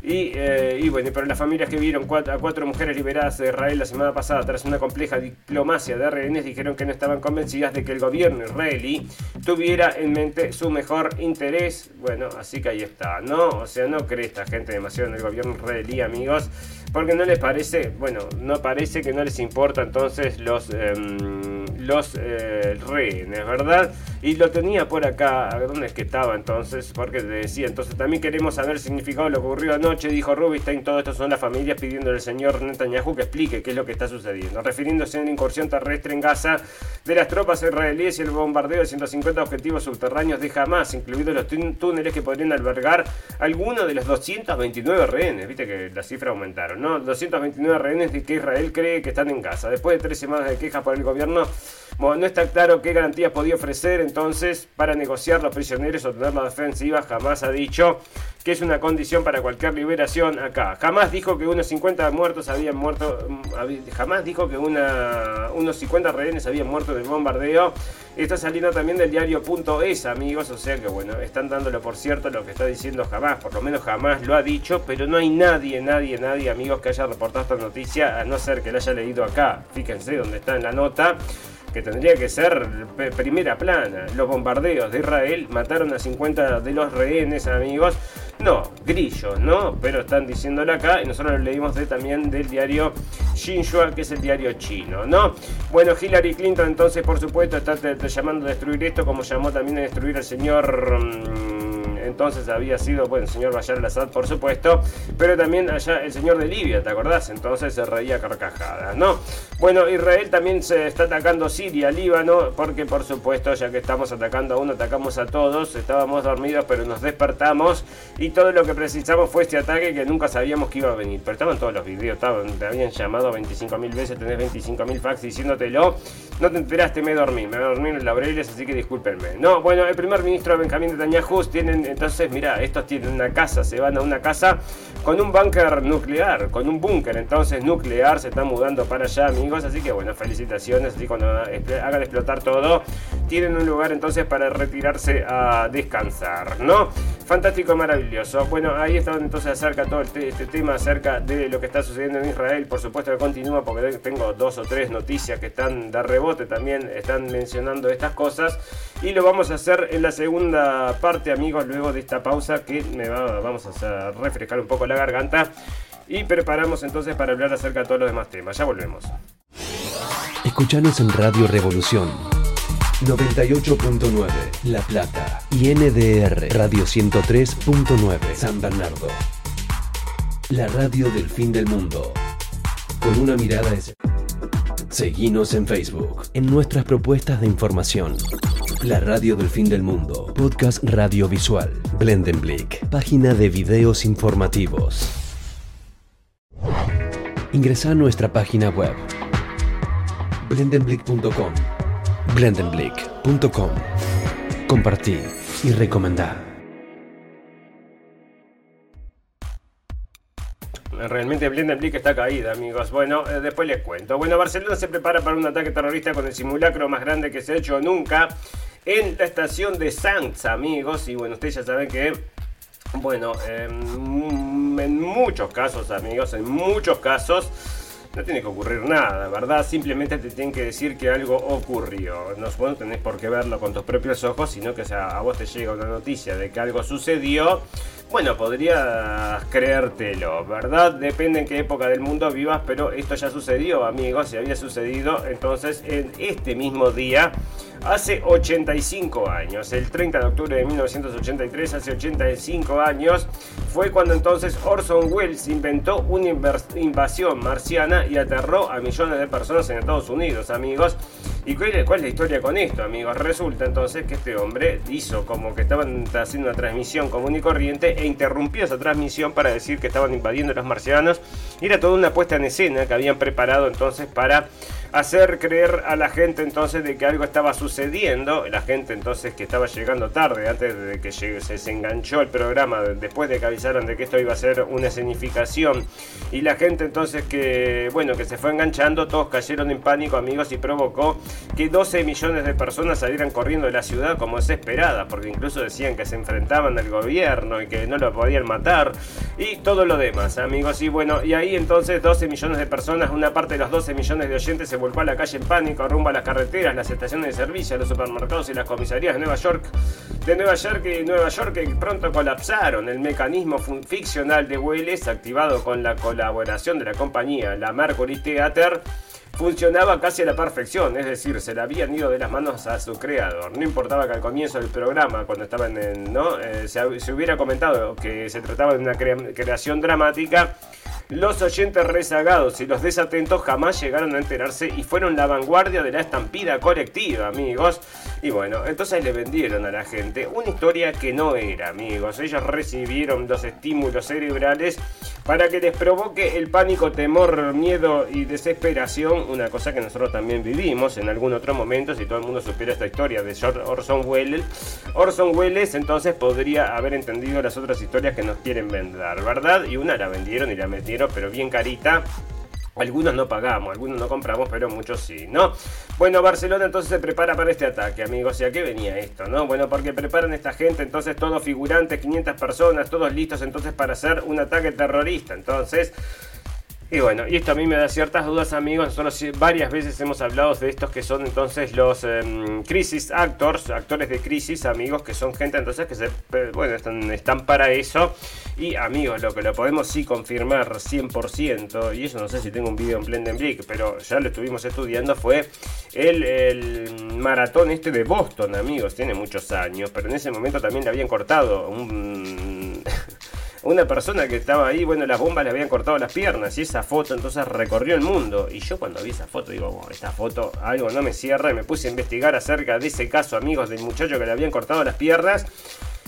[SPEAKER 2] Y, eh, y, bueno, para las familias que vieron a cuatro mujeres liberadas de Israel la semana pasada tras una compleja diplomacia de rehenes, dijeron que no estaban convencidas de que el gobierno israelí tuviera en mente su mejor interés. Bueno, así que ahí está, ¿no? O sea, no cree esta gente demasiado en el gobierno israelí, amigos, porque no les parece, bueno, no parece que no les importa entonces los, em, los eh, rehenes, ¿verdad? Y lo tenía por acá, ¿dónde es que estaba entonces? Porque te decía, entonces también queremos saber el significado de lo que ocurrió anoche, dijo Rubinstein, todo esto son las familias pidiendo al señor Netanyahu que explique qué es lo que está sucediendo, refiriéndose a una incursión terrestre en Gaza de las tropas israelíes y el bombardeo de 150 objetivos subterráneos de Hamas, incluidos los túneles que podrían albergar algunos de los 229 rehenes, viste que las cifras aumentaron, ¿no? 229 rehenes de que Israel cree que están en Gaza. Después de tres semanas de quejas por el gobierno, no está claro qué garantías podía ofrecer entonces para negociar los prisioneros o tener la defensiva. Jamás ha dicho que es una condición para cualquier liberación acá. Jamás dijo que unos 50 muertos habían muerto, mm, jamás dijo que unos 50 rehenes habían muerto del bombardeo. Está saliendo también del diario .es, amigos, o sea que bueno, están dándolo por cierto lo que está diciendo jamás, por lo menos jamás lo ha dicho, pero no hay nadie, nadie, nadie, amigos, que haya reportado esta noticia, a no ser que la haya leído acá. Fíjense dónde está en la nota que tendría que ser primera plana. Los bombardeos de Israel mataron a 50 de los rehenes, amigos. No, grillos, ¿no? Pero están diciéndolo acá y nosotros lo leímos también del diario Xinhua, que es el diario chino, ¿no? Bueno, Hillary Clinton entonces, por supuesto, está llamando a destruir esto como llamó también a destruir al señor... Mm, entonces había sido, bueno, el señor Bayar al-Assad, por supuesto, pero también allá el señor de Libia, ¿te acordás? Entonces se reía carcajadas, ¿no? Bueno, Israel también se está atacando Siria, Líbano, porque por supuesto, ya que estamos atacando a uno, atacamos a todos, estábamos dormidos, pero nos despertamos y todo lo que precisamos fue este ataque que nunca sabíamos que iba a venir. Pero estaban todos los videos, estaban, te habían llamado 25.000 veces, tenés 25.000 fax diciéndotelo, no te enteraste, me dormí, me dormí en el laureles, así que discúlpenme. No, bueno, el primer ministro Benjamín Netanyahu tienen entonces, mira, estos tienen una casa, se van a una casa con un búnker nuclear, con un búnker entonces nuclear, se están mudando para allá, amigos. Así que bueno, felicitaciones. Así cuando hagan explotar todo, tienen un lugar entonces para retirarse a descansar, ¿no? Fantástico, maravilloso. Bueno, ahí está entonces acerca todo este, tema acerca de lo que está sucediendo en Israel. Por supuesto que continúa porque tengo dos o tres noticias que están de rebote también, están mencionando estas cosas. Y lo vamos a hacer en la segunda parte, amigos, luego de esta pausa que me va, vamos a refrescar un poco la garganta y preparamos entonces para hablar acerca de todos los demás temas. Ya volvemos.
[SPEAKER 3] Escuchanos en Radio Revolución 98.9 La Plata y NDR Radio 103.9 San Bernardo. La radio del fin del mundo. Con una mirada de... Seguinos en Facebook, en nuestras propuestas de información. La radio del fin del mundo, podcast radiovisual, Blendenblick, página de videos informativos. Ingresa a nuestra página web blendenblick.com. blendenblick.com. Compartí y recomendar.
[SPEAKER 2] Realmente Blendenblick está caída, amigos. Bueno, eh, después les cuento. Bueno, Barcelona se prepara para un ataque terrorista con el simulacro más grande que se ha hecho nunca en la estación de Sanz, amigos. Y bueno, ustedes ya saben que bueno, en muchos casos, amigos, en muchos casos no tiene que ocurrir nada, ¿verdad? Simplemente te tienen que decir que algo ocurrió. No, tenés por qué verlo con tus propios ojos, sino que a vos te llega una noticia de que algo sucedió. Bueno, podrías creértelo, ¿verdad? Depende en qué época del mundo vivas, pero esto ya sucedió, amigos, y había sucedido entonces en este mismo día hace 85 años. El 30 de octubre de 1983, hace 85 años, fue cuando entonces Orson Welles inventó una invasión marciana y aterró a millones de personas en Estados Unidos, amigos. ¿Y cuál es, la historia con esto, amigos? Resulta entonces que este hombre hizo como que estaban haciendo una transmisión común y corriente e interrumpió esa transmisión para decir que estaban invadiendo los marcianos. Y era toda una puesta en escena que habían preparado entonces para hacer creer a la gente entonces de que algo estaba sucediendo. La gente entonces que estaba llegando tarde, antes de que se, enganchó el programa, después de que avisaron de que esto iba a ser una escenificación. Y la gente entonces que, bueno, que se fue enganchando, todos cayeron en pánico, amigos, y provocó que 12 millones de personas salieran corriendo de la ciudad como desesperadas, porque incluso decían que se enfrentaban al gobierno y que no lo podían matar. Y todo lo demás, amigos. Y bueno, y ahí entonces 12 millones de personas, una parte de los 12 millones de oyentes se volcó a la calle en pánico, rumbo las carreteras, las estaciones de servicio, los supermercados y las comisarías de Nueva York. De Nueva York y Nueva York que pronto colapsaron. El mecanismo ficcional de Welles, activado con la colaboración de la compañía La Mercury Theater, funcionaba casi a la perfección, es decir, se le habían ido de las manos a su creador. No importaba que al comienzo del programa, cuando estaba en, ¿no? Eh, se, hubiera comentado que se trataba de una creación dramática, los oyentes rezagados y los desatentos jamás llegaron a enterarse y fueron la vanguardia de la estampida colectiva, amigos. Y bueno, entonces le vendieron a la gente una historia que no era, amigos. Ellos recibieron los estímulos cerebrales para que les provoque el pánico, temor, miedo y desesperación, una cosa que nosotros también vivimos en algún otro momento, si todo el mundo supiera esta historia de Orson Welles. Orson Welles entonces podría haber entendido las otras historias que nos quieren vender, ¿verdad? Y una la vendieron y la metieron pero bien carita. Algunos no pagamos, algunos no compramos, pero muchos sí, ¿no? Bueno, Barcelona entonces se prepara para este ataque, amigos. ¿Y a qué venía esto, no? Bueno, porque preparan esta gente, entonces todos figurantes, 500 personas, todos listos entonces para hacer un ataque terrorista. Entonces, y bueno, y esto a mí me da ciertas dudas, amigos. Nosotros varias veces hemos hablado de estos que son entonces los em, crisis actors, actores de crisis, amigos, que son gente entonces que se, bueno, están, para eso. Y amigos, lo que lo podemos sí confirmar 100%, y eso no sé si tengo un video en Blendenblick, pero ya lo estuvimos estudiando, fue el, el maratón este de Boston, amigos. Tiene muchos años, pero en ese momento también le habían cortado un una persona que estaba ahí, bueno, las bombas le habían cortado las piernas y esa foto entonces recorrió el mundo. Y yo cuando vi esa foto digo, esta foto algo no me cierra y me puse a investigar acerca de ese caso, amigos, del muchacho que le habían cortado las piernas.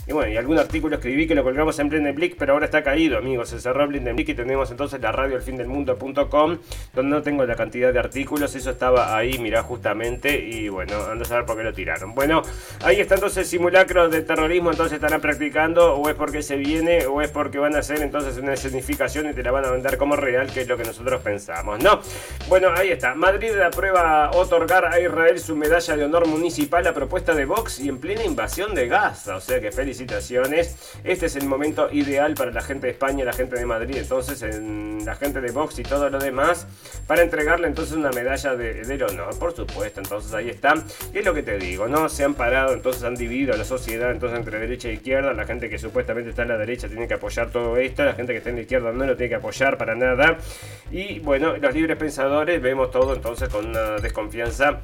[SPEAKER 2] Y bueno, y algún artículo escribí que lo colgamos en Blendenblick, pero ahora está caído, amigos. Se cerró Blendenblick y tenemos entonces la radio elfindelmundo.com, donde no tengo la cantidad de artículos. Eso estaba ahí, mirá, justamente. Y bueno, ando a saber por qué lo tiraron. Bueno, ahí está entonces simulacro de terrorismo. Entonces estarán practicando, o es porque se viene, o es porque van a hacer entonces una escenificación y te la van a vender como real, que es lo que nosotros pensamos, ¿no? Bueno, ahí está. Madrid aprueba otorgar a Israel su medalla de honor municipal a propuesta de Vox y en plena invasión de Gaza. O sea que feliz felicitaciones. Este es el momento ideal para la gente de España, la gente de Madrid, entonces en la gente de Vox y todo lo demás, para entregarle entonces una medalla de, del honor, por supuesto. Entonces ahí está. Y es lo que te digo, ¿no? Se han parado, entonces han dividido la sociedad entonces entre derecha e izquierda. La gente que supuestamente está en la derecha tiene que apoyar todo esto, la gente que está en la izquierda no lo tiene que apoyar para nada. Y bueno, los libres pensadores vemos todo entonces con una desconfianza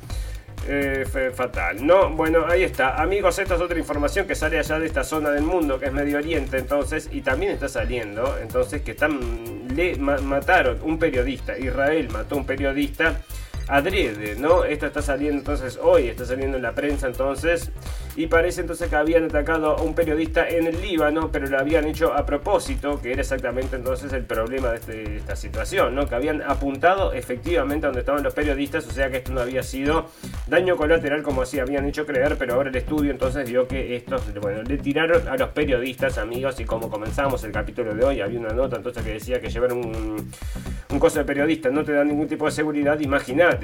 [SPEAKER 2] eh, fatal. No, bueno, ahí está. Amigos, esta es otra información que sale allá de esta zona del mundo, que es Medio Oriente, entonces, y también está saliendo, entonces, que están, le mataron un periodista. Israel mató un periodista adrede, ¿no? Esto está saliendo entonces hoy, está saliendo en la prensa entonces, y parece entonces que habían atacado a un periodista en el Líbano, pero lo habían hecho a propósito, que era exactamente entonces el problema de, este, esta situación, ¿no? Que habían apuntado efectivamente a donde estaban los periodistas, o sea que esto no había sido daño colateral como así habían hecho creer, pero ahora el estudio entonces vio que estos, bueno, le tiraron a los periodistas, amigos, y como comenzamos el capítulo de hoy, había una nota entonces que decía que llevar un, un coso de periodista no te da ningún tipo de seguridad,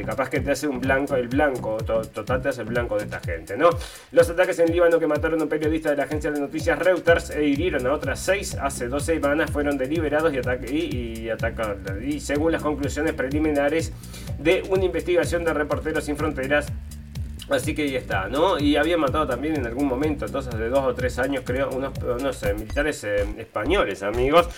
[SPEAKER 2] capaz que te hace un blanco, el blanco, total te hace el blanco de esta gente, ¿no? Los ataques en Líbano que mataron a un periodista de la agencia de noticias Reuters e hirieron a otras seis hace dos semanas fueron deliberados y, y, atacados. Y según las conclusiones preliminares de una investigación de Reporteros Sin Fronteras, Así que ahí está, ¿no? Y había matado también en algún momento, entonces de dos o tres años creo, unos, unos militares eh, españoles, amigos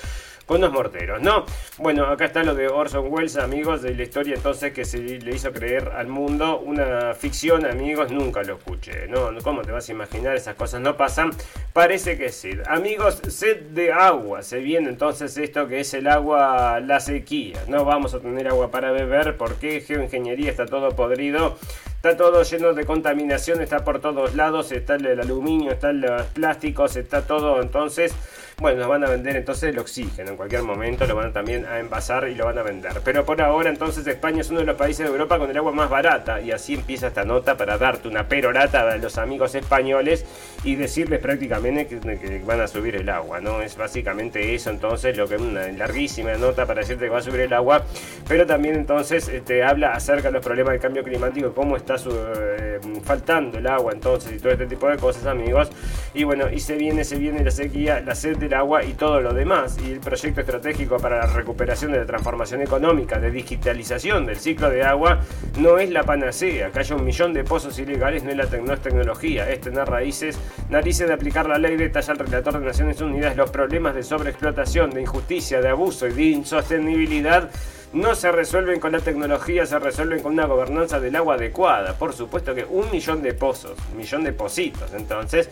[SPEAKER 2] con unos morteros, ¿no? Bueno, acá está lo de Orson Welles, amigos, de la historia entonces que se le hizo creer al mundo una ficción, amigos, nunca lo escuché, ¿no? ¿Cómo te vas a imaginar? Esas cosas no pasan. Parece que sí. Amigos, sed de agua. Se viene entonces esto que es el agua, la sequía. No vamos a tener agua para beber porque geoingeniería está todo podrido. Está todo lleno de contaminación, está por todos lados, está el aluminio, están los plásticos, está todo entonces bueno, nos van a vender entonces el oxígeno. En cualquier momento lo van también a envasar y lo van a vender. Pero por ahora entonces España es uno de los países de Europa con el agua más barata. Y así empieza esta nota para darte una perorata a los amigos españoles y decirles prácticamente que, van a subir el agua. ¿no? Es básicamente eso entonces lo que es una larguísima nota para decirte que va a subir el agua. Pero también entonces te este, habla acerca de los problemas del cambio climático, cómo está eh, faltando el agua entonces y todo este tipo de cosas amigos. Y bueno, y se viene, se viene la sequía, la sed el agua y todo lo demás. Y el proyecto estratégico para la recuperación de la transformación económica, de digitalización del ciclo de agua, no es la panacea. Que haya un millón de pozos ilegales no es, la no es tecnología, es tener raíces, narices de aplicar la ley, detalla el relator de Naciones Unidas los problemas de sobreexplotación, de injusticia, de abuso y de insostenibilidad no se resuelven con la tecnología, se resuelven con una gobernanza del agua adecuada. Por supuesto que un millón de pozos, un millón de pozitos. Entonces,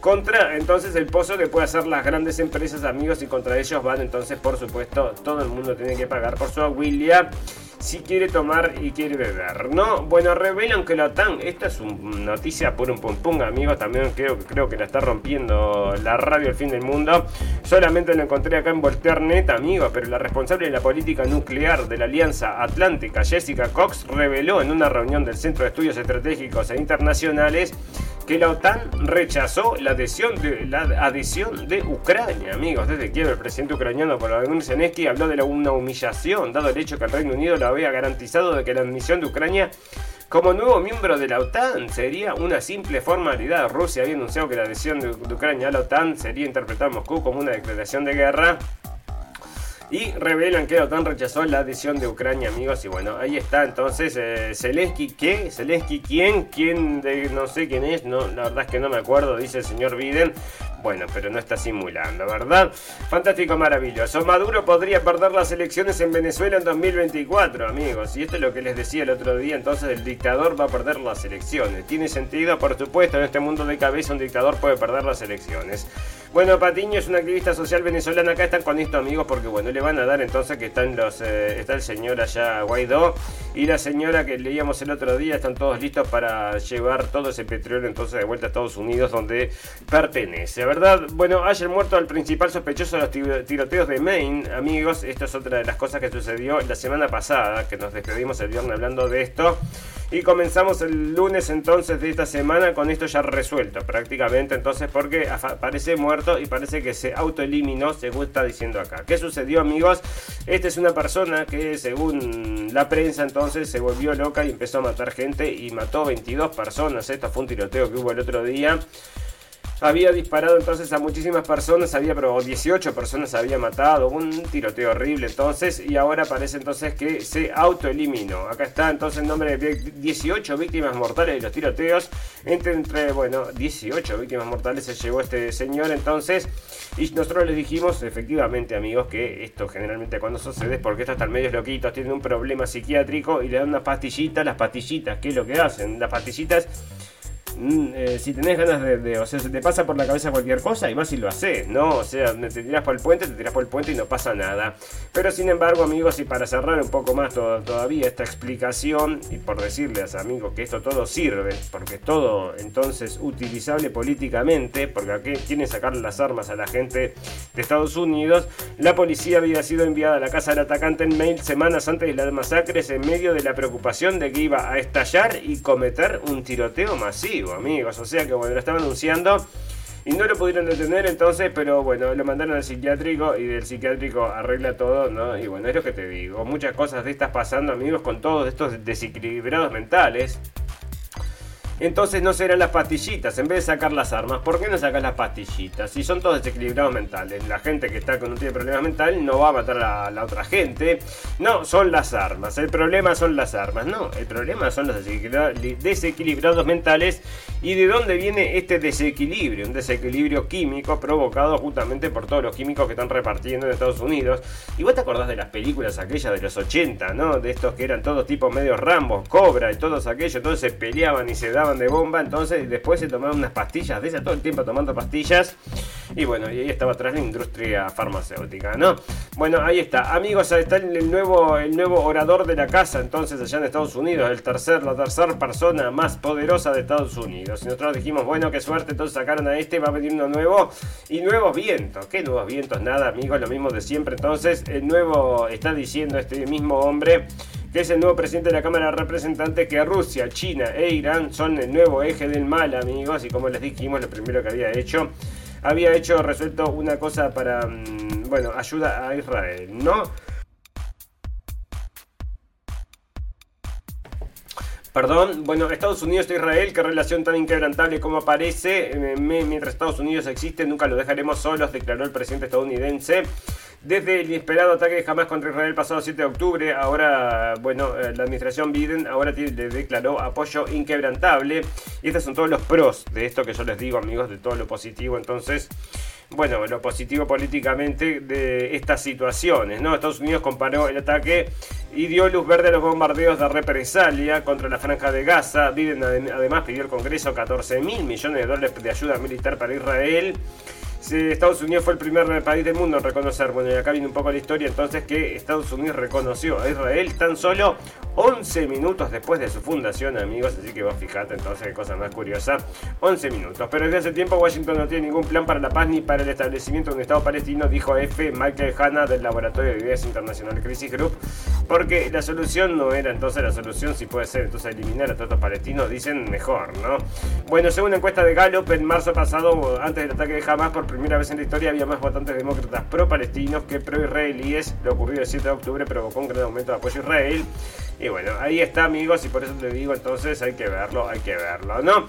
[SPEAKER 2] contra entonces el pozo que puede hacer las grandes empresas amigos y contra ellos van entonces por supuesto todo el mundo tiene que pagar por su aguilia si quiere tomar y quiere beber, ¿no? Bueno, revelan que la OTAN, esta es una noticia por un pum, amigos, también creo, creo que la está rompiendo la radio El Fin del Mundo. Solamente lo encontré acá en Volternet, amigos, pero la responsable de la política nuclear de la Alianza Atlántica, Jessica Cox, reveló en una reunión del Centro de Estudios Estratégicos e Internacionales que la OTAN rechazó la adhesión de, la adhesión de Ucrania, amigos. Desde Kiev, el presidente ucraniano Volodymyr Zelensky habló de una humillación, dado el hecho que el Reino Unido lo había garantizado de que la admisión de Ucrania como nuevo miembro de la OTAN sería una simple formalidad. Rusia había anunciado que la adhesión de, de Ucrania a la OTAN sería interpretada en Moscú como una declaración de guerra y revelan que la OTAN rechazó la adhesión de Ucrania, amigos. Y bueno, ahí está entonces eh, Zelensky, ¿qué? Zelensky, ¿quién? ¿Quién? De, no sé quién es, no, la verdad es que no me acuerdo, dice el señor Biden. Bueno, pero no está simulando, ¿verdad? Fantástico, maravilloso. Maduro podría perder las elecciones en Venezuela en 2024, amigos. Y esto es lo que les decía el otro día. Entonces, el dictador va a perder las elecciones. Tiene sentido, por supuesto, en este mundo de cabeza un dictador puede perder las elecciones. Bueno, Patiño es una activista social venezolana. Acá están con esto, amigos, porque bueno, le van a dar entonces que están los, eh, está el señor allá Guaidó y la señora que leíamos el otro día. Están todos listos para llevar todo ese petróleo entonces de vuelta a Estados Unidos, donde pertenece verdad, bueno, ayer muerto al principal sospechoso de los tiroteos de Maine, amigos. Esto es otra de las cosas que sucedió la semana pasada, que nos despedimos el viernes hablando de esto. Y comenzamos el lunes entonces de esta semana con esto ya resuelto prácticamente, entonces porque parece muerto y parece que se autoeliminó, según está diciendo acá. ¿Qué sucedió amigos? Esta es una persona que según la prensa entonces se volvió loca y empezó a matar gente y mató 22 personas. Esto fue un tiroteo que hubo el otro día había disparado entonces a muchísimas personas, había pero 18 personas había matado, un tiroteo horrible entonces, y ahora parece entonces que se autoeliminó. Acá está entonces el nombre de 18 víctimas mortales de los tiroteos, entre, entre, bueno, 18 víctimas mortales se llevó este señor entonces, y nosotros les dijimos, efectivamente amigos, que esto generalmente cuando sucede es porque estos están medios loquitos, tienen un problema psiquiátrico y le dan una pastillita, las pastillitas, ¿qué es lo que hacen? Las pastillitas eh, si tenés ganas de, O sea, se te pasa por la cabeza cualquier cosa y vas y lo haces, ¿no? O sea, te tiras por el puente, te tiras por el puente y no pasa nada. Pero sin embargo, amigos, y para cerrar un poco más todavía esta explicación, y por decirles, amigos, que esto todo sirve, porque es todo entonces utilizable políticamente, porque aquí quieren sacar las armas a la gente de Estados Unidos, la policía había sido enviada a la casa del atacante en mail semanas antes de las masacres en medio de la preocupación de que iba a estallar y cometer un tiroteo masivo amigos. O sea que bueno, lo estaban anunciando. Y no lo pudieron detener entonces, pero bueno, lo mandaron al psiquiátrico y del psiquiátrico arregla todo, ¿no? Y bueno, es lo que te digo. Muchas cosas de estas pasando, amigos, con todos estos desequilibrados mentales. Entonces no serán las pastillitas, en vez de sacar las armas, ¿por qué no sacas las pastillitas? Si son todos desequilibrados mentales, la gente que está con un tipo de problemas mental no va a matar a la otra gente. No, son las armas. El problema son las armas. No, el problema son los desequilibrados mentales. ¿Y de dónde viene este desequilibrio? Un desequilibrio químico provocado justamente por todos los químicos que están repartiendo en Estados Unidos. Y vos te acordás de las películas aquellas de los 80, ¿no? De estos que eran todos tipos medio rambos, cobra y todos aquellos, todos se peleaban y se daban de bomba, entonces después se tomaron unas pastillas esas, todo el tiempo tomando pastillas. Y bueno, y ahí estaba atrás la industria farmacéutica, ¿no? Bueno, ahí está. Amigos, ahí está el nuevo, el nuevo orador de la casa, entonces allá en Estados Unidos, el tercer, la tercera persona más poderosa de Estados Unidos. Y nosotros dijimos, bueno, qué suerte, entonces sacaron a este, va a venir uno nuevo. Y nuevos vientos, ¿qué nuevos vientos? Nada, amigos, lo mismo de siempre. Entonces, el nuevo, está diciendo este mismo hombre que es el nuevo presidente de la Cámara de Representantes, que Rusia, China e Irán son el nuevo eje del mal, amigos, y como les dijimos, lo primero que había hecho, había hecho, resuelto una cosa para, mm, bueno, ayuda a Israel, ¿no? Perdón, bueno, Estados Unidos e Israel, qué relación tan inquebrantable como parece. Eh, mientras Estados Unidos existe, nunca lo dejaremos solos, declaró el presidente estadounidense. Desde el inesperado ataque de Hamas contra Israel el pasado 7 de octubre, ahora, bueno, eh, la administración Biden ahora le declaró apoyo inquebrantable. Y estos son todos los pros de esto que yo les digo, amigos, de todo lo positivo. Entonces, bueno, lo positivo políticamente de estas situaciones, ¿no? Estados Unidos comparó el ataque y dio luz verde a los bombardeos de represalia contra la franja de Gaza. Biden además pidió al Congreso 14 mil millones de dólares de ayuda militar para Israel. Estados Unidos fue el primer país del mundo en reconocer, bueno, y acá viene un poco la historia entonces que Estados Unidos reconoció a Israel tan solo 11 minutos después de su fundación, amigos, así que vos fijate entonces qué cosa más curiosa, 11 minutos. Pero desde hace tiempo Washington no tiene ningún plan para la paz ni para el establecimiento de un Estado palestino, dijo F. Michael Hanna del Laboratorio de Ideas Internacional Crisis Group, porque la solución no era entonces la solución, si puede ser entonces eliminar a todos los palestinos, dicen mejor, ¿no? Bueno, según una encuesta de Gallup, en marzo pasado, antes del ataque de Hamas, por primera vez en la historia había más votantes demócratas pro-palestinos que pro-israelíes. Lo ocurrido el 7 de octubre provocó un gran aumento de apoyo a Israel. Y bueno, ahí está amigos y por eso te digo entonces hay que verlo, hay que verlo, ¿no?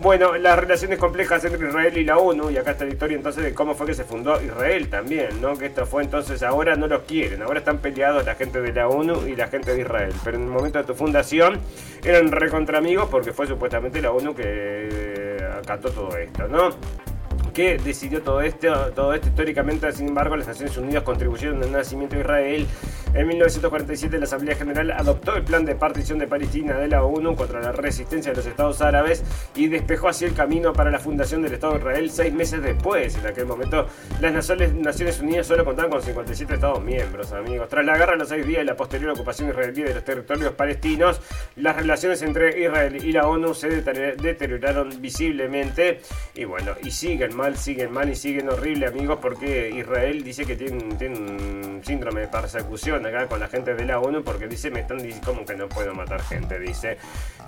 [SPEAKER 2] Bueno, las relaciones complejas entre Israel y la ONU, y acá está la historia entonces de cómo fue que se fundó Israel también, ¿no? Que esto fue entonces, ahora no los quieren, ahora están peleados la gente de la ONU y la gente de Israel, pero en el momento de tu fundación eran recontra amigos porque fue supuestamente la ONU que acató todo esto, ¿no? Que decidió todo esto, todo esto históricamente, sin embargo, las Naciones Unidas contribuyeron al nacimiento de Israel. En 1947 la Asamblea General adoptó el plan de partición de Palestina de la ONU contra la resistencia de los estados árabes y despejó así el camino para la fundación del Estado de Israel seis meses después. En aquel momento las Naciones Unidas solo contaban con 57 estados miembros, amigos. Tras la guerra de los seis días y la posterior ocupación israelí de los territorios palestinos, las relaciones entre Israel y la ONU se deterioraron visiblemente y bueno, y siguen mal, siguen mal y siguen horrible, amigos, porque Israel dice que tiene, un síndrome de persecución acá con la gente de la ONU, porque dice, me están diciendo como que no puedo matar gente, dice.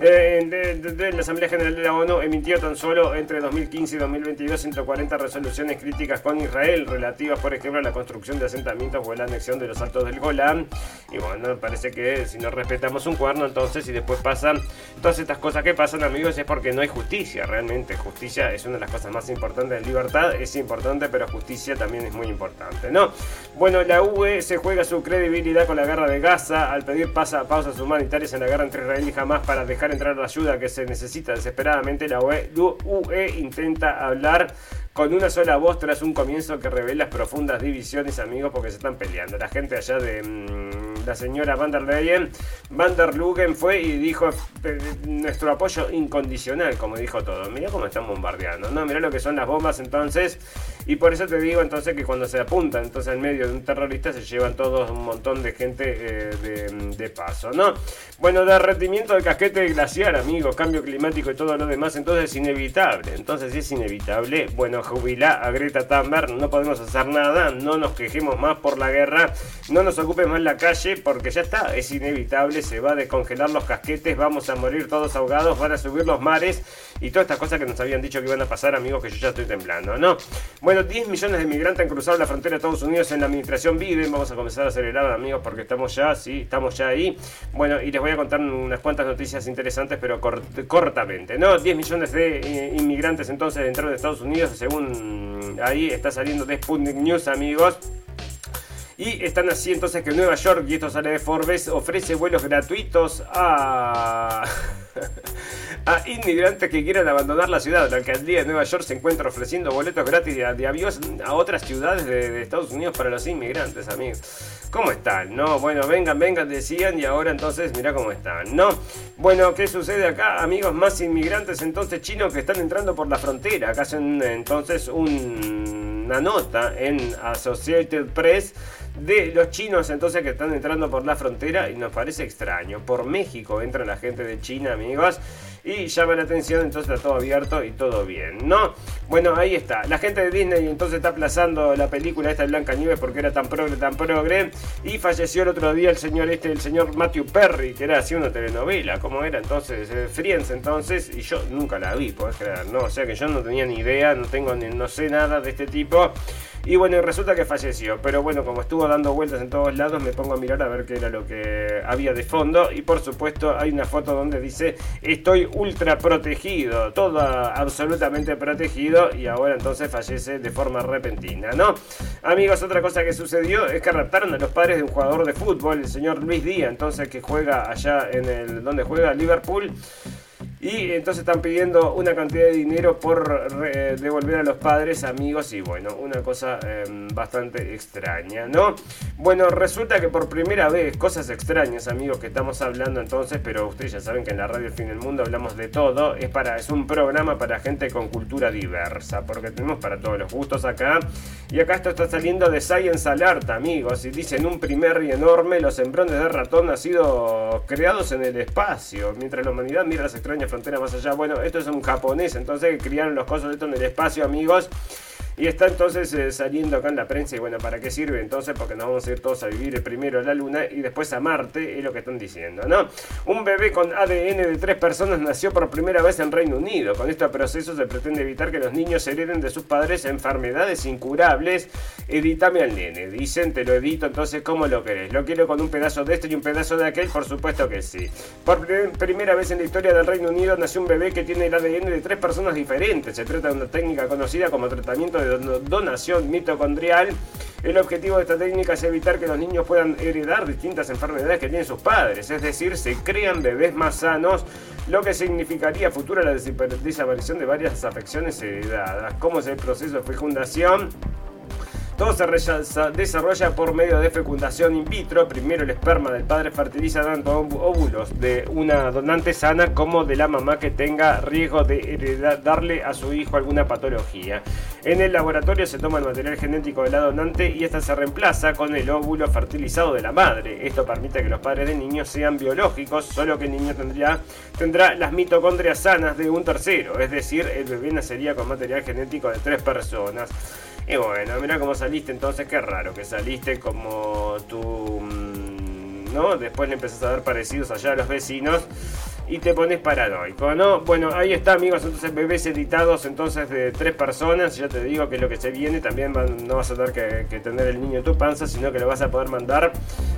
[SPEAKER 2] Eh, de, la Asamblea General de la ONU emitió tan solo entre 2015 y 2022 140 resoluciones críticas con Israel, relativas, por ejemplo, a la construcción de asentamientos o la anexión de los altos del Golán. Y bueno, parece que si no respetamos un cuerno, entonces, y después pasan todas estas cosas que pasan, amigos, es porque no hay justicia, realmente. Justicia es una de las cosas más importantes libertad es importante, pero justicia también es muy importante, ¿no? Bueno, la UE se juega su credibilidad con la guerra de Gaza al pedir pausas humanitarias en la guerra entre Israel y Hamas para dejar entrar la ayuda que se necesita desesperadamente. La UE, UE intenta hablar con una sola voz tras un comienzo que revela profundas divisiones, amigos, porque se están peleando. La gente allá de, mm, la señora Van der Leyen, Van der Lugen fue y dijo nuestro apoyo incondicional, como dijo todo. Mira cómo están bombardeando, ¿no? Mira lo que son las bombas entonces. Y por eso te digo entonces que cuando se apunta entonces en medio de un terrorista se llevan todos un montón de gente eh, de, paso, ¿no? Bueno, derretimiento del casquete glaciar, amigos, cambio climático y todo lo demás, entonces es inevitable. Entonces es inevitable. Bueno, jubila a Greta Thunberg, no podemos hacer nada, no nos quejemos más por la guerra, no nos ocupemos más la calle porque ya está, es inevitable, se va a descongelar los casquetes, vamos a morir todos ahogados, van a subir los mares y todas estas cosas que nos habían dicho que iban a pasar, amigos, que yo ya estoy temblando, ¿no? Bueno, 10 millones de migrantes han cruzado la frontera de Estados Unidos en la administración Biden, vamos a comenzar a acelerar, amigos, porque estamos ya, sí, estamos ya ahí. Bueno, y les voy a contar unas cuantas noticias interesantes, pero cortamente, ¿no? 10 millones de eh, inmigrantes entonces entraron de Estados Unidos, según ahí está saliendo de Sputnik News, amigos. Y están así entonces que Nueva York, y esto sale de Forbes, ofrece vuelos gratuitos a... a inmigrantes que quieran abandonar la ciudad. La alcaldía de Nueva York se encuentra ofreciendo boletos gratis de, aviones a otras ciudades de, Estados Unidos para los inmigrantes, amigos. ¿Cómo están? No, bueno, vengan, vengan, decían, y ahora entonces mira cómo están, ¿no? Bueno, ¿qué sucede acá? Amigos, más inmigrantes entonces chinos que están entrando por la frontera. Acá hacen entonces una nota en Associated Press de los chinos entonces que están entrando por la frontera y nos parece extraño. Por México entra la gente de China, amigos, y llama la atención, entonces está todo abierto y todo bien, ¿no? Bueno, ahí está. La gente de Disney entonces está aplazando la película esta de Blanca Nieves porque era tan progre, tan progre, y falleció el otro día el señor este, el señor Matthew Perry, que era así una telenovela, ¿cómo era entonces? Eh, Friends entonces, y yo nunca la vi, podés creer, ¿no? O sea que yo no tenía ni idea, no tengo ni, no sé nada de este tipo. Y bueno, resulta que falleció. Pero bueno, como estuvo dando vueltas en todos lados, me pongo a mirar a ver qué era lo que había de fondo. Y por supuesto, hay una foto donde dice: Estoy ultra protegido. Todo absolutamente protegido. Y ahora entonces fallece de forma repentina, ¿no? Amigos, otra cosa que sucedió es que raptaron a los padres de un jugador de fútbol, el señor Luis Díaz, entonces que juega allá en el. donde juega Liverpool. Y entonces están pidiendo una cantidad de dinero por devolver a los padres, amigos y bueno, una cosa em, bastante extraña, ¿no? Bueno, resulta que por primera vez, cosas extrañas, amigos, que estamos hablando entonces, pero ustedes ya saben que en la radio Fin del Mundo hablamos de todo, es, para, es un programa para gente con cultura diversa, porque tenemos para todos los gustos acá. Y acá esto está saliendo de Science Alert, amigos, y dicen un primer y enorme, los embriones de ratón han sido creados en el espacio, mientras la humanidad mira las extrañas frontera más allá. Bueno, esto es un japonés, entonces criaron los cosas de esto en el espacio, amigos. Y está entonces eh, saliendo acá en la prensa. Y bueno, ¿para qué sirve entonces? Porque nos vamos a ir todos a vivir primero a la Luna y después a Marte, es lo que están diciendo, ¿no? Un bebé con ADN de tres personas nació por primera vez en Reino Unido. Con este proceso se pretende evitar que los niños hereden de sus padres enfermedades incurables. Edítame al nene. Dicen, te lo edito, entonces, ¿cómo lo querés? ¿Lo quiero con un pedazo de este y un pedazo de aquel? Por supuesto que sí. Por primera vez en la historia del Reino Unido nació un bebé que tiene el ADN de tres personas diferentes. Se trata de una técnica conocida como tratamiento de donación mitocondrial. El objetivo de esta técnica es evitar que los niños puedan heredar distintas enfermedades que tienen sus padres, es decir, se crean bebés más sanos, lo que significaría futura la desaparición de varias afecciones heredadas. ¿Cómo es el proceso de fecundación? Todo se desarrolla por medio de fecundación in vitro. Primero el esperma del padre fertiliza tanto óvulos de una donante sana como de la mamá que tenga riesgo de darle a su hijo alguna patología. En el laboratorio se toma el material genético de la donante y esta se reemplaza con el óvulo fertilizado de la madre. Esto permite que los padres de niños sean biológicos, solo que el niño tendría, tendrá las mitocondrias sanas de un tercero, es decir, el bebé nacería con material genético de tres personas. Y bueno, mira cómo saliste entonces, qué raro que saliste como tu... Mm, ¿No? Después le empezás a dar parecidos allá a los vecinos y te pones paranoico, ¿no? Bueno, ahí está, amigos, entonces bebés editados entonces de tres personas, ya te digo que lo que se viene, también no vas a tener que, tener el niño en tu panza, sino que lo vas a poder mandar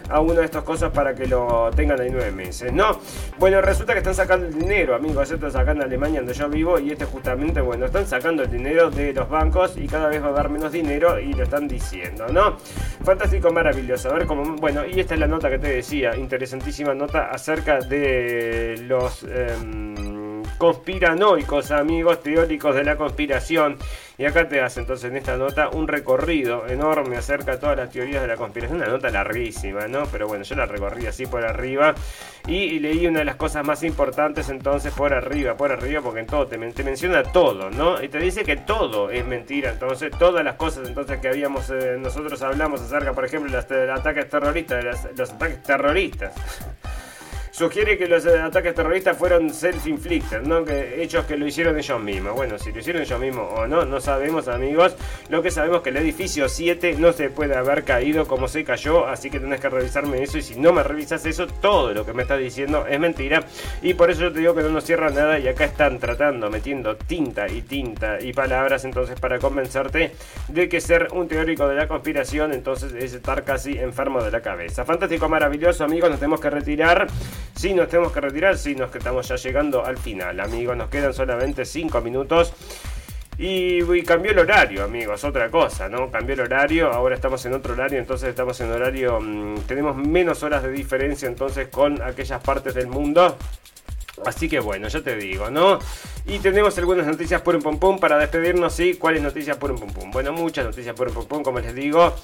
[SPEAKER 2] a una de estas cosas para que lo tengan ahí nueve meses, ¿no? Bueno, resulta que están sacando el dinero, amigos, esto está acá en Alemania donde yo vivo y este justamente, bueno, están sacando el dinero de los bancos y cada vez va a dar menos dinero y lo están diciendo, ¿no? Fantástico, maravilloso, a ver cómo, bueno, y esta es la nota que te decía, interesantísima nota acerca de los Em, conspiranoicos, amigos teóricos de la conspiración. Y acá te hace entonces en esta nota un recorrido enorme acerca de todas las teorías de la conspiración. Una nota larguísima, ¿no? Pero bueno, yo la recorrí así por arriba y, leí una de las cosas más importantes entonces por arriba, por arriba, porque en todo te, menciona todo, ¿no? Y te dice que todo es mentira. Entonces, todas las cosas entonces que habíamos, eh, nosotros hablamos acerca, por ejemplo, de los, ataques terroristas, de los ataques terroristas sugiere que los ataques terroristas fueron self-inflicted, ¿no? Que hechos que lo hicieron ellos mismos. Bueno, si lo hicieron ellos mismos o no, no sabemos, amigos. Lo que sabemos es que el edificio 7 no se puede haber caído como se cayó, así que tenés que revisarme eso. Y si no me revisas eso, todo lo que me estás diciendo es mentira. Y por eso yo te digo que no nos cierra nada. Y acá están tratando, metiendo tinta y tinta y palabras, entonces, para convencerte de que ser un teórico de la conspiración, entonces, es estar casi enfermo de la cabeza. Fantástico, maravilloso, amigos. Nos tenemos que retirar. Si nos tenemos que retirar, si nos que estamos ya llegando al final, amigos. Nos quedan solamente 5 minutos. Y, cambió el horario, amigos, otra cosa, ¿no? Cambió el horario, ahora estamos en otro horario, entonces estamos en horario, mm, tenemos menos horas de diferencia entonces con aquellas partes del mundo. Así que bueno, ya te digo, ¿no? Y tenemos algunas noticias por un pum para despedirnos, ¿sí? ¿Cuáles noticias por un pum? Bueno, muchas noticias por un pum, como les digo.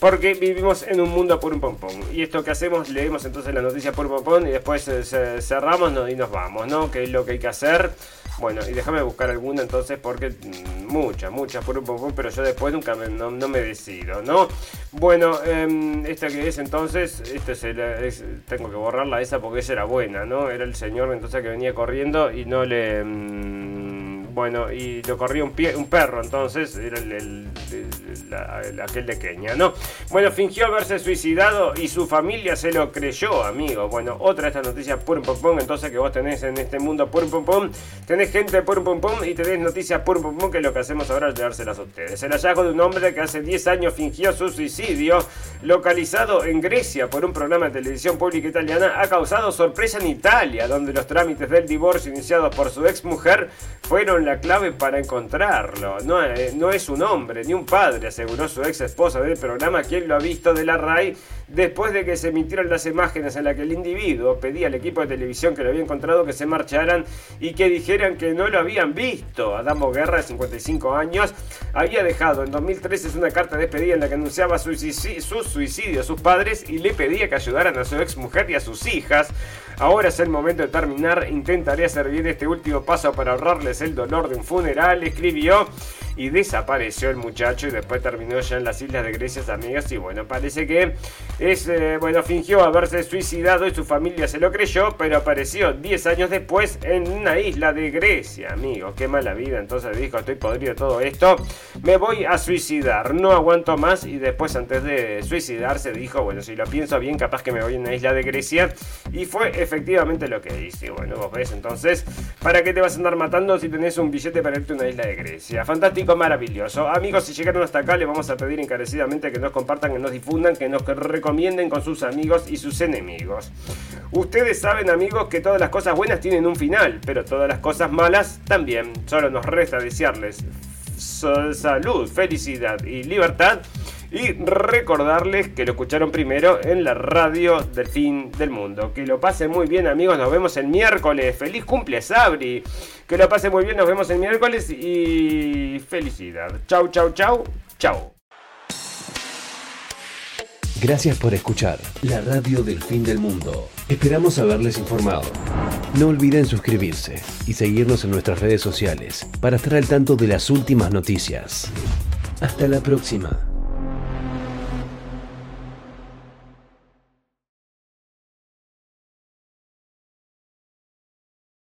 [SPEAKER 2] Porque vivimos en un mundo por un pompón. Y esto que hacemos, leemos entonces la noticia por un pompón y después eh, cerramos y nos vamos, ¿no? ¿Qué es lo que hay que hacer? Bueno, y déjame buscar alguna entonces porque mm, muchas, muchas por un pompón, pero yo después nunca me, no, me decido, ¿no? Bueno, eh, esta que es entonces, este es tengo que borrarla esa porque esa era buena, ¿no? Era el señor entonces que venía corriendo y no le... Mm, bueno, y lo corría un, pie, un perro, entonces era el, aquel de Kenia, ¿no? Bueno, fingió haberse suicidado y su familia se lo creyó, amigo. Bueno, otra de estas noticias por pum pum, entonces que vos tenés en este mundo por pum pum, tenés gente por pum pum y tenés noticias por pum pum, que lo que hacemos ahora es llevárselas a ustedes. El hallazgo de un hombre que hace 10 años fingió su suicidio, localizado en Grecia por un programa de televisión pública italiana, ha causado sorpresa en Italia, donde los trámites del divorcio iniciados por su ex mujer fueron la clave para encontrarlo. No, eh, no es un hombre ni un padre, aseguró su ex esposa del programa, quien lo ha visto de la RAI después de que se emitieron las imágenes en las que el individuo pedía al equipo de televisión que lo había encontrado que se marcharan y que dijeran que no lo habían visto. Adamo Guerra, de 55 años, había dejado en 2013 una carta de despedida en la que anunciaba su suicidio a sus padres y le pedía que ayudaran a su ex mujer y a sus hijas. Ahora es el momento de terminar, intentaré hacer bien este último paso para ahorrarles el dolor de un funeral, escribió y desapareció el muchacho y después terminó ya en las islas de Grecia, amigas. Y bueno, parece que es, eh, bueno, fingió haberse suicidado y su familia se lo creyó, pero apareció 10 años después en una isla de Grecia, amigos. Qué mala vida. Entonces dijo, estoy podrido de todo esto, me voy a suicidar, no aguanto más. Y después, antes de suicidarse, dijo, bueno, si lo pienso bien, capaz que me voy a una isla de Grecia. Y fue efectivamente lo que hice. Bueno, vos ves, entonces, ¿para qué te vas a andar matando si tenés un billete para irte a una isla de Grecia? Fantástico maravilloso. Amigos, si llegaron hasta acá, les vamos a pedir encarecidamente que nos compartan, que nos difundan, que nos recomienden con sus amigos y sus enemigos. Ustedes saben, amigos, que todas las cosas buenas tienen un final, pero todas las cosas malas también. Solo nos resta desearles salud, felicidad y libertad. Y recordarles que lo escucharon primero en la radio del fin del mundo. Que lo pasen muy bien amigos, nos vemos el miércoles. Feliz cumple Sabri. Que lo pasen muy bien, nos vemos el miércoles y felicidad. Chau, chau, chau, chau.
[SPEAKER 3] Gracias por escuchar la radio del fin del mundo. Esperamos haberles informado. No olviden suscribirse y seguirnos en nuestras redes sociales para estar al tanto de las últimas noticias. Hasta la próxima.